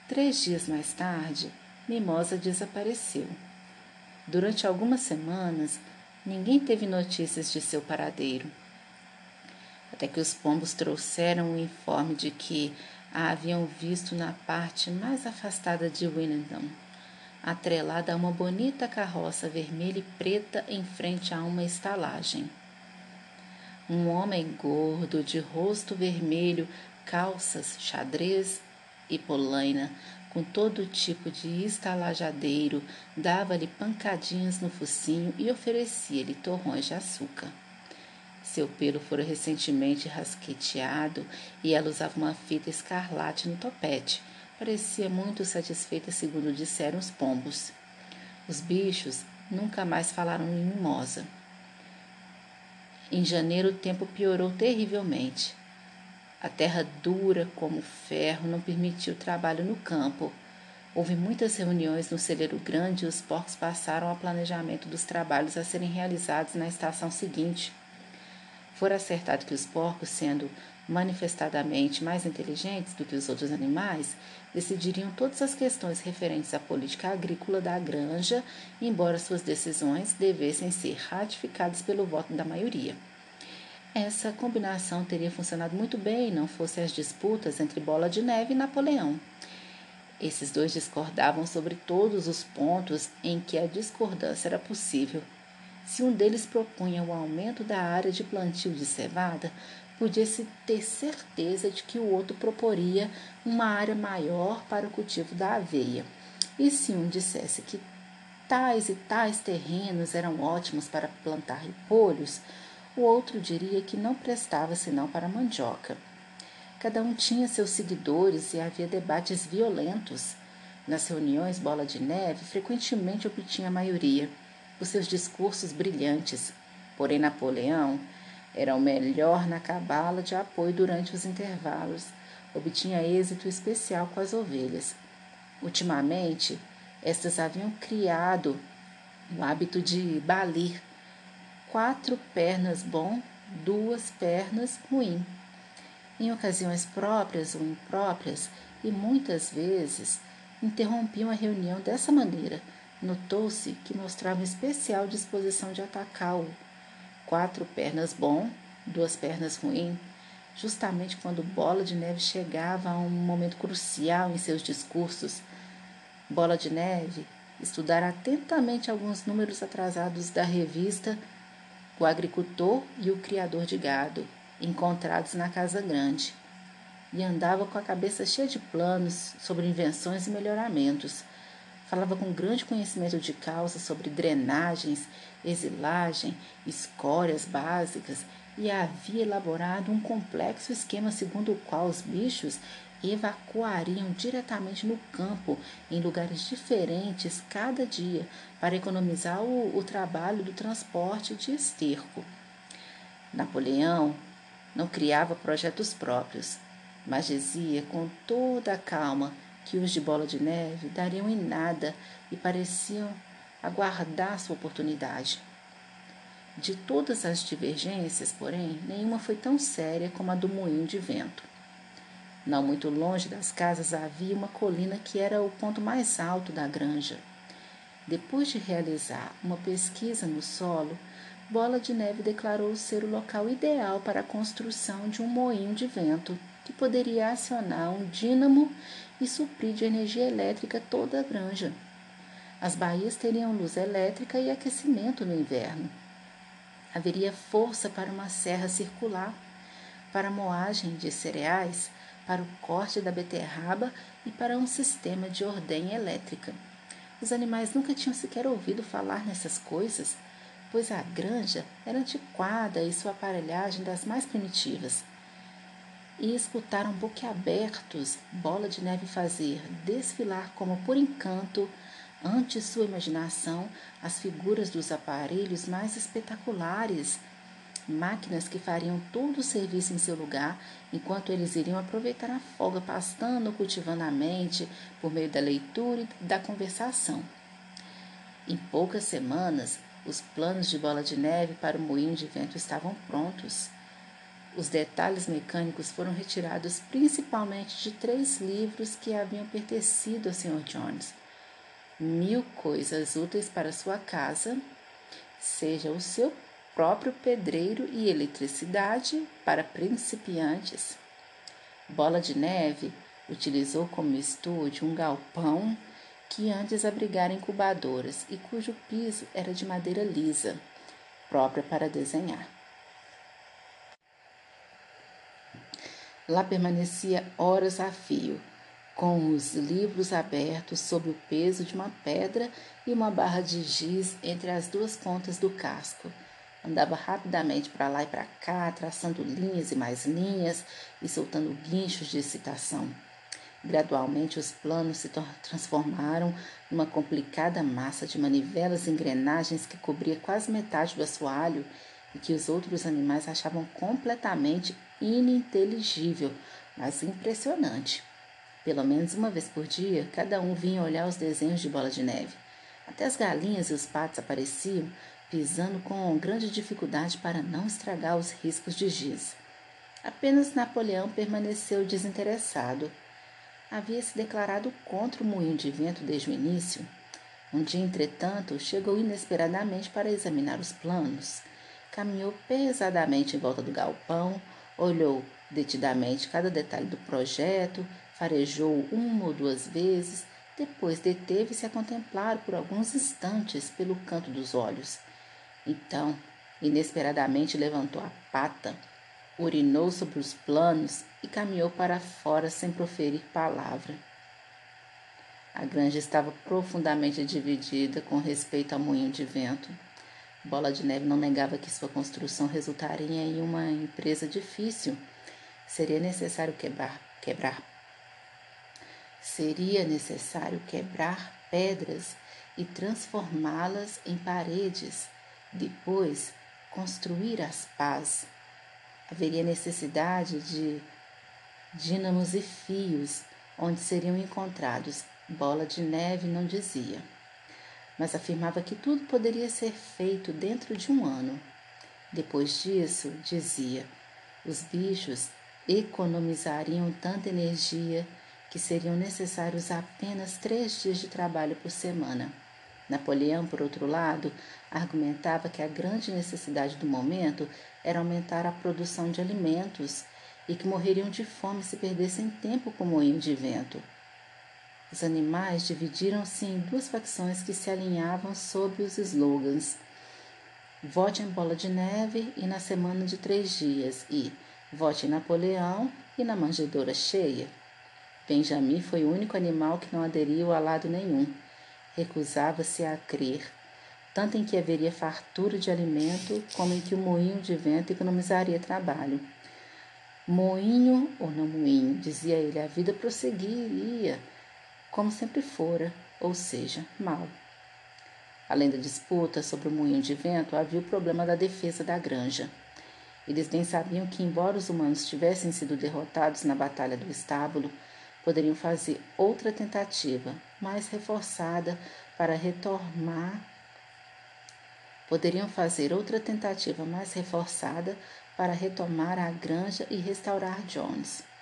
Três dias mais tarde, Mimosa desapareceu. Durante algumas semanas, ninguém teve notícias de seu paradeiro. Até que os pombos trouxeram o informe de que a haviam visto na parte mais afastada de Winnington, atrelada a uma bonita carroça vermelha e preta em frente a uma estalagem. Um homem gordo, de rosto vermelho, calças, xadrez e polaina, com todo tipo de estalajadeiro, dava-lhe pancadinhas no focinho e oferecia-lhe torrões de açúcar. Seu pelo fora recentemente rasqueteado e ela usava uma fita escarlate no topete. Parecia muito satisfeita, segundo disseram os pombos. Os bichos nunca mais falaram em mimosa. Em janeiro, o tempo piorou terrivelmente. A terra dura como ferro não permitiu trabalho no campo. Houve muitas reuniões no celeiro grande e os porcos passaram ao planejamento dos trabalhos a serem realizados na estação seguinte. Fora acertado que os porcos, sendo manifestadamente mais inteligentes do que os outros animais, decidiriam todas as questões referentes à política agrícola da granja, embora suas decisões devessem ser ratificadas pelo voto da maioria. Essa combinação teria funcionado muito bem não fossem as disputas entre Bola de Neve e Napoleão. Esses dois discordavam sobre todos os pontos em que a discordância era possível. Se um deles propunha o aumento da área de plantio de cevada, podia-se ter certeza de que o outro proporia uma área maior para o cultivo da aveia. E se um dissesse que tais e tais terrenos eram ótimos para plantar repolhos, o outro diria que não prestava senão para mandioca. Cada um tinha seus seguidores e havia debates violentos. Nas reuniões Bola de Neve frequentemente obtinha a maioria, por seus discursos brilhantes. Porém, Napoleão era o melhor na cabala de apoio durante os intervalos. Obtinha êxito especial com as ovelhas. Ultimamente, estas haviam criado o hábito de balir quatro pernas bom, duas pernas ruim. Em ocasiões próprias ou impróprias, e muitas vezes interrompiam a reunião dessa maneira. Notou-se que mostrava especial disposição de atacá-lo. Quatro pernas bom, duas pernas ruim, justamente quando Bola de Neve chegava a um momento crucial em seus discursos. Bola de Neve estudara atentamente alguns números atrasados da revista O Agricultor e o Criador de Gado, encontrados na Casa Grande, e andava com a cabeça cheia de planos sobre invenções e melhoramentos. Falava com grande conhecimento de causa sobre drenagens, exilagem, escórias básicas e havia elaborado um complexo esquema segundo o qual os bichos evacuariam diretamente no campo, em lugares diferentes cada dia, para economizar o, o trabalho do transporte de esterco. Napoleão não criava projetos próprios, mas dizia com toda a calma que os de Bola de Neve dariam em nada e pareciam aguardar sua oportunidade. De todas as divergências, porém, nenhuma foi tão séria como a do moinho de vento. Não muito longe das casas havia uma colina que era o ponto mais alto da granja. Depois de realizar uma pesquisa no solo, Bola de Neve declarou ser o local ideal para a construção de um moinho de vento que poderia acionar um dínamo e suprir de energia elétrica toda a granja. As baías teriam luz elétrica e aquecimento no inverno. Haveria força para uma serra circular, para moagem de cereais, para o corte da beterraba e para um sistema de ordem elétrica. Os animais nunca tinham sequer ouvido falar nessas coisas, pois a granja era antiquada e sua aparelhagem das mais primitivas. E escutaram boquiabertos Bola de Neve fazer desfilar como por encanto, ante sua imaginação, as figuras dos aparelhos mais espetaculares máquinas que fariam todo o serviço em seu lugar, enquanto eles iriam aproveitar a folga pastando cultivando a mente por meio da leitura e da conversação. Em poucas semanas, os planos de bola de neve para o moinho de vento estavam prontos. Os detalhes mecânicos foram retirados principalmente de três livros que haviam pertencido ao Sr. Jones. Mil coisas úteis para sua casa, seja o seu próprio pedreiro e eletricidade para principiantes. Bola de Neve utilizou como estúdio um galpão que antes abrigara incubadoras e cujo piso era de madeira lisa, própria para desenhar. Lá permanecia horas a fio, com os livros abertos sob o peso de uma pedra e uma barra de giz entre as duas pontas do casco Andava rapidamente para lá e para cá, traçando linhas e mais linhas e soltando guinchos de excitação. Gradualmente, os planos se transformaram numa complicada massa de manivelas e engrenagens que cobria quase metade do assoalho e que os outros animais achavam completamente ininteligível, mas impressionante. Pelo menos uma vez por dia, cada um vinha olhar os desenhos de bola de neve. Até as galinhas e os patos apareciam, pisando com grande dificuldade para não estragar os riscos de giz. Apenas Napoleão permaneceu desinteressado. Havia se declarado contra o moinho de vento desde o início. Um dia, entretanto, chegou inesperadamente para examinar os planos. Caminhou pesadamente em volta do galpão, olhou detidamente cada detalhe do projeto, farejou uma ou duas vezes, depois deteve-se a contemplar por alguns instantes pelo canto dos olhos. Então, inesperadamente levantou a pata, urinou sobre os planos e caminhou para fora sem proferir palavra. A granja estava profundamente dividida com respeito ao moinho de vento. Bola de Neve não negava que sua construção resultaria em uma empresa difícil, seria necessário quebrar, quebrar seria necessário quebrar pedras e transformá-las em paredes, depois construir as pás. Haveria necessidade de dínamos e fios onde seriam encontrados. Bola de Neve não dizia, mas afirmava que tudo poderia ser feito dentro de um ano. Depois disso, dizia, os bichos economizariam tanta energia que seriam necessários apenas três dias de trabalho por semana. Napoleão, por outro lado, argumentava que a grande necessidade do momento era aumentar a produção de alimentos e que morreriam de fome se perdessem tempo com moinho de vento. Os animais dividiram-se em duas facções que se alinhavam sob os slogans Vote em Bola de Neve e na Semana de Três Dias e Vote em Napoleão e na Manjedoura Cheia. Benjamin foi o único animal que não aderiu a lado nenhum. Recusava-se a crer, tanto em que haveria fartura de alimento, como em que o moinho de vento economizaria trabalho. Moinho ou não moinho, dizia ele, a vida prosseguiria, como sempre fora, ou seja, mal. Além da disputa sobre o moinho de vento, havia o problema da defesa da granja. Eles bem sabiam que, embora os humanos tivessem sido derrotados na Batalha do Estábulo, poderiam fazer outra tentativa, mais reforçada, para retomar. Poderiam fazer outra tentativa mais reforçada para retomar a granja e restaurar Jones.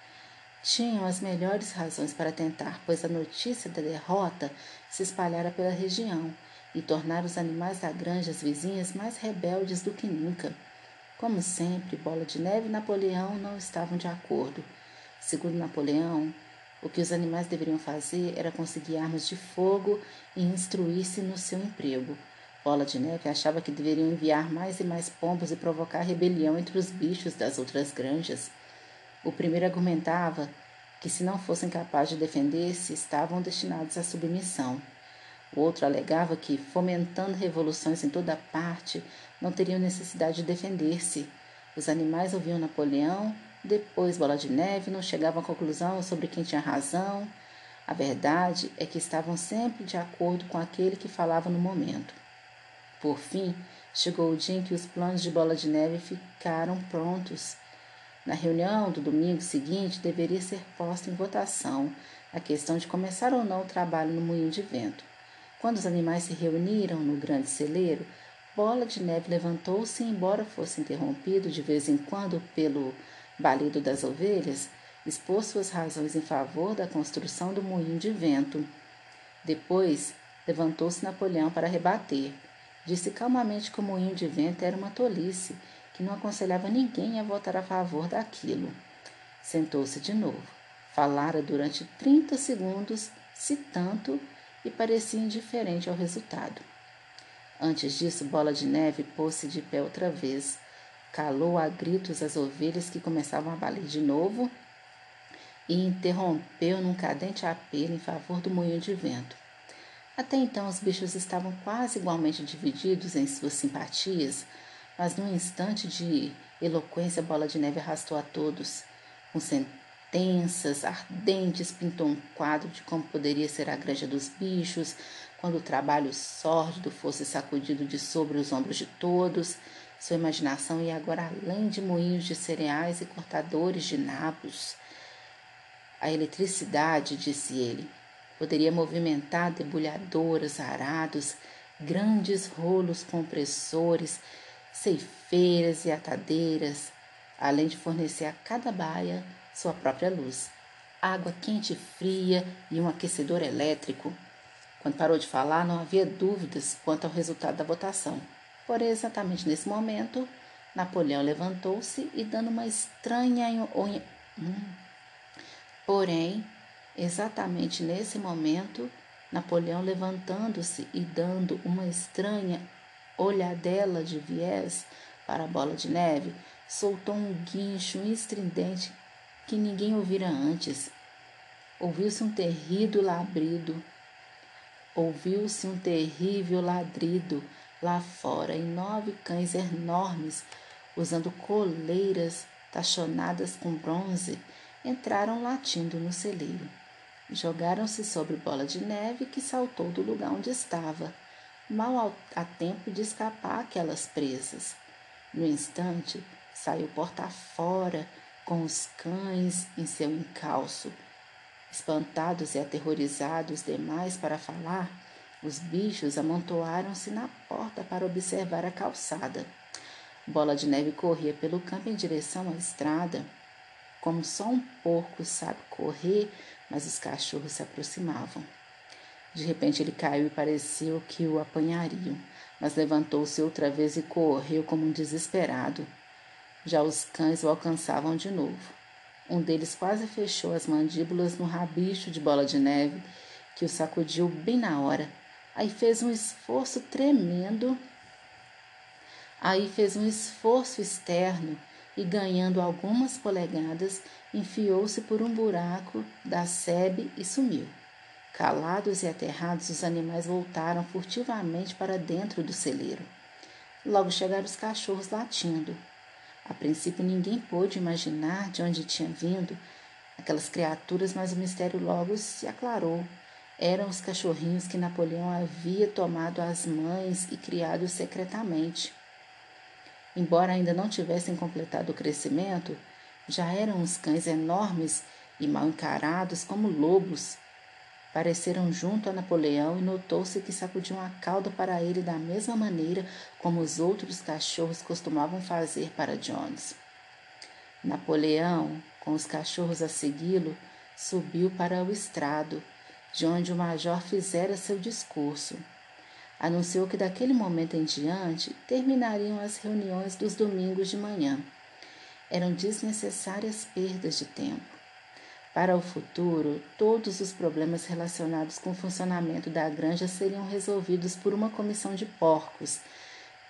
Tinham as melhores razões para tentar, pois a notícia da derrota se espalhara pela região e tornara os animais da granja vizinhas mais rebeldes do que nunca. Como sempre, Bola de Neve e Napoleão não estavam de acordo. Segundo Napoleão, o que os animais deveriam fazer era conseguir armas de fogo e instruir-se no seu emprego. Bola de Neve achava que deveriam enviar mais e mais pombos e provocar rebelião entre os bichos das outras granjas. O primeiro argumentava que, se não fossem capazes de defender-se, estavam destinados à submissão. O outro alegava que, fomentando revoluções em toda parte, não teriam necessidade de defender-se. Os animais ouviam Napoleão depois, Bola de Neve não chegava à conclusão sobre quem tinha razão. A verdade é que estavam sempre de acordo com aquele que falava no momento. Por fim, chegou o dia em que os planos de Bola de Neve ficaram prontos. Na reunião do domingo seguinte, deveria ser posta em votação a questão de começar ou não o trabalho no moinho de vento. Quando os animais se reuniram no grande celeiro, Bola de Neve levantou-se embora fosse interrompido de vez em quando pelo Balido das Ovelhas expôs suas razões em favor da construção do moinho de vento. Depois levantou-se Napoleão para rebater. Disse calmamente que o moinho de vento era uma tolice, que não aconselhava ninguém a votar a favor daquilo. Sentou-se de novo. Falara durante trinta segundos, se tanto, e parecia indiferente ao resultado. Antes disso, Bola de Neve pôs-se de pé outra vez, calou a gritos as ovelhas que começavam a baler de novo e interrompeu num cadente apelo em favor do moinho de vento. Até então os bichos estavam quase igualmente divididos em suas simpatias, mas num instante de eloquência Bola de Neve arrastou a todos. Com sentenças ardentes pintou um quadro de como poderia ser a granja dos bichos, quando o trabalho sórdido fosse sacudido de sobre os ombros de todos, sua imaginação ia agora além de moinhos de cereais e cortadores de nabos. A eletricidade, disse ele, poderia movimentar debulhadoras, arados, grandes rolos compressores, ceifeiras e atadeiras, além de fornecer a cada baia sua própria luz, água quente e fria e um aquecedor elétrico. Quando parou de falar, não havia dúvidas quanto ao resultado da votação. Porém, exatamente nesse momento, Napoleão levantou-se e dando uma estranha. Hum. Porém, exatamente nesse momento, Napoleão levantando-se e dando uma estranha olhadela de viés para a bola de neve, soltou um guincho estridente que ninguém ouvira antes. Ouviu-se um terrível labrido. Ouviu-se um terrível ladrido lá fora e nove cães enormes, usando coleiras tachonadas com bronze, entraram latindo no celeiro. Jogaram-se sobre Bola de Neve, que saltou do lugar onde estava, mal a tempo de escapar aquelas presas. No instante, saiu porta fora, com os cães em seu encalço. Espantados e aterrorizados demais para falar, os bichos amontoaram-se na porta para observar a calçada. Bola de Neve corria pelo campo em direção à estrada. Como só um porco sabe correr, mas os cachorros se aproximavam. De repente ele caiu e pareceu que o apanhariam, mas levantou-se outra vez e correu como um desesperado. Já os cães o alcançavam de novo. Um deles quase fechou as mandíbulas no rabicho de bola de neve, que o sacudiu bem na hora. Aí fez um esforço tremendo. Aí fez um esforço externo e, ganhando algumas polegadas, enfiou-se por um buraco da sebe e sumiu. Calados e aterrados, os animais voltaram furtivamente para dentro do celeiro. Logo chegaram os cachorros latindo. A princípio, ninguém pôde imaginar de onde tinha vindo aquelas criaturas, mas o mistério logo se aclarou. Eram os cachorrinhos que Napoleão havia tomado às mães e criado secretamente. Embora ainda não tivessem completado o crescimento, já eram uns cães enormes e mal encarados como lobos. Pareceram junto a Napoleão e notou-se que sacudiam a cauda para ele da mesma maneira como os outros cachorros costumavam fazer para Jones. Napoleão, com os cachorros a segui-lo, subiu para o estrado, de onde o major fizera seu discurso. Anunciou que daquele momento em diante terminariam as reuniões dos domingos de manhã. Eram desnecessárias perdas de tempo. Para o futuro, todos os problemas relacionados com o funcionamento da granja seriam resolvidos por uma comissão de porcos,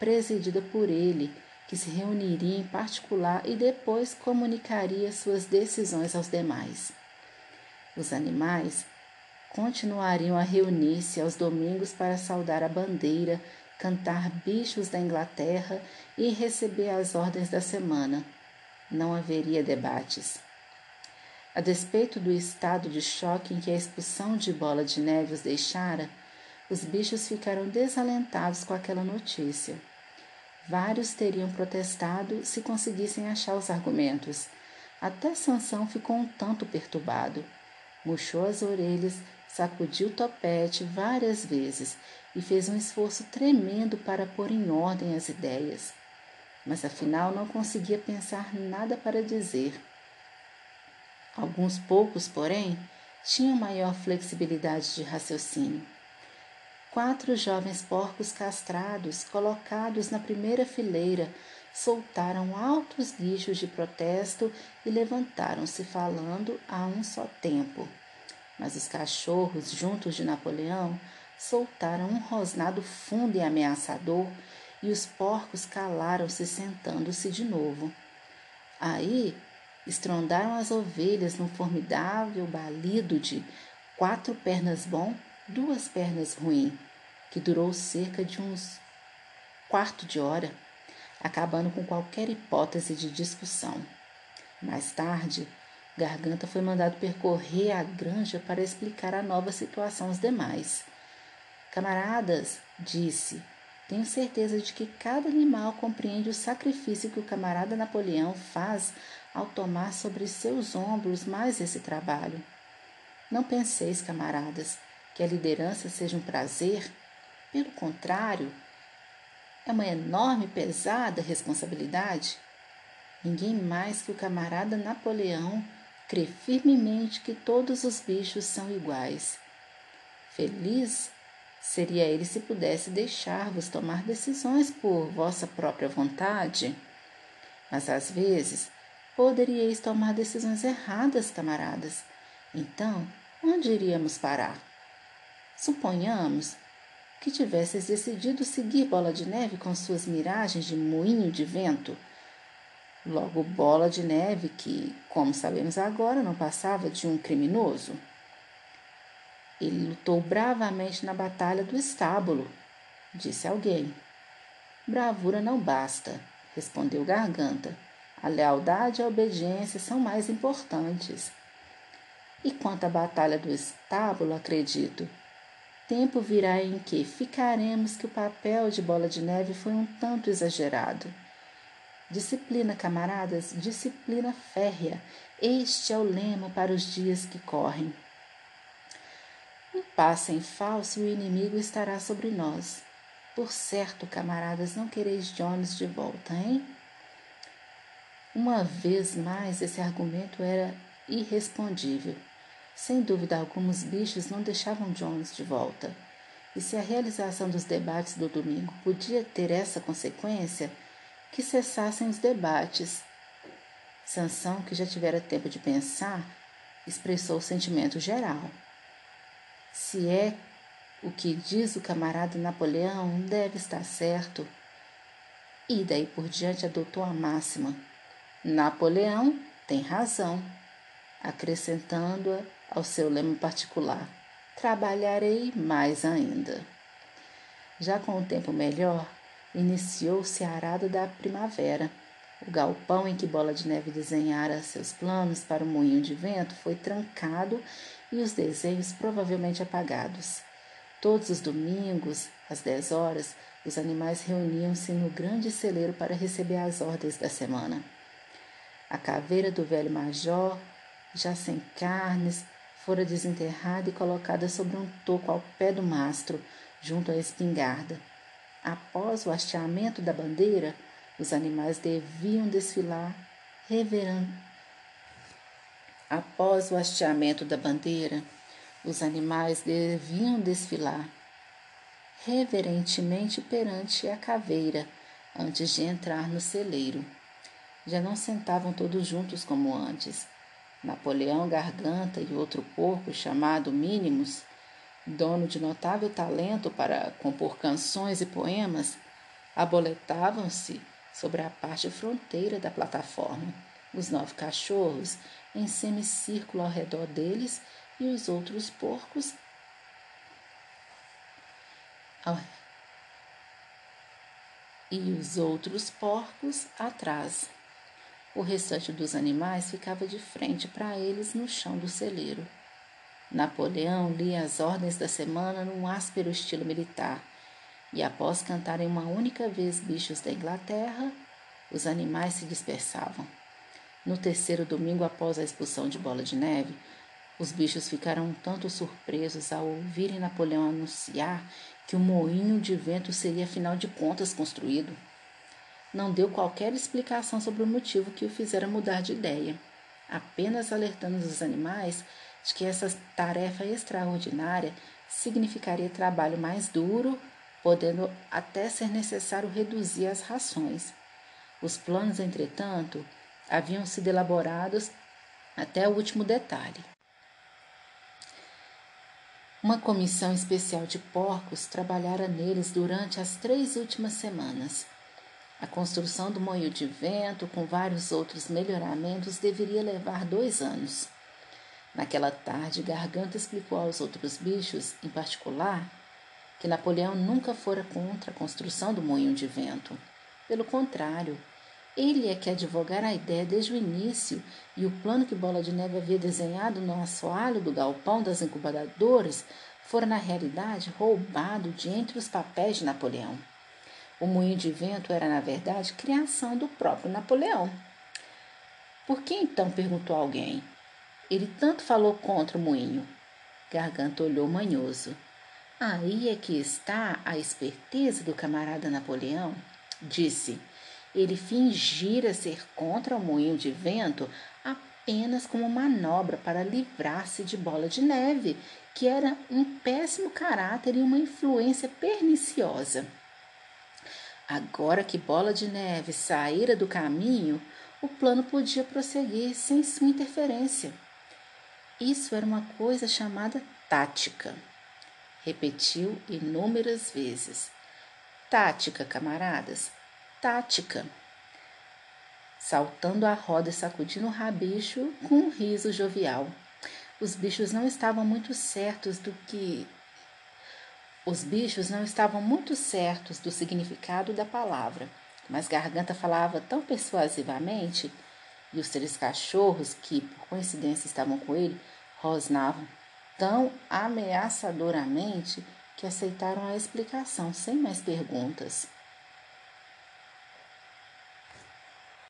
presidida por ele, que se reuniria em particular e depois comunicaria suas decisões aos demais. Os animais continuariam a reunir-se aos domingos para saudar a bandeira, cantar bichos da Inglaterra e receber as ordens da semana. Não haveria debates. A despeito do estado de choque em que a expulsão de Bola de Neve os deixara, os bichos ficaram desalentados com aquela notícia. Vários teriam protestado se conseguissem achar os argumentos. Até Sansão ficou um tanto perturbado. Murchou as orelhas, sacudiu o topete várias vezes e fez um esforço tremendo para pôr em ordem as ideias. Mas afinal não conseguia pensar nada para dizer. Alguns poucos, porém, tinham maior flexibilidade de raciocínio. Quatro jovens porcos castrados, colocados na primeira fileira, soltaram altos guichos de protesto e levantaram-se falando a um só tempo. Mas os cachorros, juntos de Napoleão, soltaram um rosnado fundo e ameaçador, e os porcos calaram-se sentando-se de novo. Aí Estrondaram as ovelhas num formidável balido de quatro pernas bom, duas pernas ruim, que durou cerca de uns quarto de hora, acabando com qualquer hipótese de discussão. Mais tarde, Garganta foi mandado percorrer a granja para explicar a nova situação aos demais. Camaradas, disse, tenho certeza de que cada animal compreende o sacrifício que o camarada Napoleão faz ao tomar sobre seus ombros mais esse trabalho. Não penseis, camaradas, que a liderança seja um prazer. Pelo contrário, é uma enorme, pesada responsabilidade. Ninguém mais que o camarada Napoleão crê firmemente que todos os bichos são iguais. Feliz seria ele se pudesse deixar-vos tomar decisões por vossa própria vontade. Mas às vezes poderíeis tomar decisões erradas, camaradas. Então, onde iríamos parar? Suponhamos que tivesses decidido seguir Bola de Neve com suas miragens de moinho de vento. Logo, Bola de Neve, que, como sabemos agora, não passava de um criminoso. Ele lutou bravamente na batalha do estábulo, disse alguém. Bravura não basta, respondeu Garganta. A lealdade e a obediência são mais importantes. E quanto à batalha do estábulo, acredito, tempo virá em que ficaremos que o papel de bola de neve foi um tanto exagerado. Disciplina, camaradas, disciplina férrea. Este é o lema para os dias que correm. Um passo em falso e o inimigo estará sobre nós. Por certo, camaradas, não quereis Jones de volta, hein? Uma vez mais, esse argumento era irrespondível. Sem dúvida alguma, os bichos não deixavam Jones de volta. E se a realização dos debates do domingo podia ter essa consequência, que cessassem os debates. Sansão, que já tivera tempo de pensar, expressou o sentimento geral. Se é o que diz o camarada Napoleão, deve estar certo. E daí por diante adotou a máxima: Napoleão tem razão, acrescentando-a ao seu lema particular: Trabalharei mais ainda. Já com o tempo melhor, iniciou-se a arada da primavera. O galpão em que Bola de Neve desenhara seus planos para o moinho de vento foi trancado e os desenhos provavelmente apagados. Todos os domingos, às dez horas, os animais reuniam-se no grande celeiro para receber as ordens da semana. A caveira do velho major, já sem carnes, fora desenterrada e colocada sobre um toco ao pé do mastro, junto à espingarda. Após o hasteamento da bandeira, os animais deviam desfilar reverendo. Após o hasteamento da bandeira, os animais deviam desfilar reverentemente perante a caveira antes de entrar no celeiro. Já não sentavam todos juntos como antes. Napoleão Garganta e outro porco chamado Mínimos dono de notável talento para compor canções e poemas, aboletavam-se sobre a parte fronteira da plataforma, os nove cachorros em semicírculo ao redor deles e os outros porcos ao... e os outros porcos atrás. O restante dos animais ficava de frente para eles no chão do celeiro. Napoleão lia as ordens da semana num áspero estilo militar, e após cantarem uma única vez bichos da Inglaterra, os animais se dispersavam. No terceiro domingo após a expulsão de Bola de Neve, os bichos ficaram um tanto surpresos ao ouvirem Napoleão anunciar que o moinho de vento seria afinal de contas construído. Não deu qualquer explicação sobre o motivo que o fizera mudar de ideia, apenas alertando os animais de que essa tarefa extraordinária significaria trabalho mais duro, podendo até ser necessário reduzir as rações. Os planos, entretanto, haviam sido elaborados até o último detalhe. Uma comissão especial de porcos trabalhara neles durante as três últimas semanas. A construção do moinho de vento, com vários outros melhoramentos, deveria levar dois anos. Naquela tarde, Garganta explicou aos outros bichos, em particular, que Napoleão nunca fora contra a construção do moinho de vento. Pelo contrário, ele é que advogara a ideia desde o início e o plano que Bola de Neve havia desenhado no assoalho do galpão das incubadoras fora, na realidade, roubado de entre os papéis de Napoleão. O moinho de vento era, na verdade, criação do próprio Napoleão. Por que então, perguntou alguém, ele tanto falou contra o moinho. Garganta olhou manhoso. Aí é que está a esperteza do camarada Napoleão, disse. Ele fingira ser contra o moinho de vento apenas como manobra para livrar-se de bola de neve, que era um péssimo caráter e uma influência perniciosa. Agora que Bola de Neve saíra do caminho, o plano podia prosseguir sem sua interferência. Isso era uma coisa chamada tática. Repetiu inúmeras vezes. Tática, camaradas, tática. Saltando a roda e sacudindo o rabicho com um riso jovial. Os bichos não estavam muito certos do que. Os bichos não estavam muito certos do significado da palavra. Mas Garganta falava tão persuasivamente e os três cachorros, que por coincidência estavam com ele, rosnavam tão ameaçadoramente que aceitaram a explicação sem mais perguntas.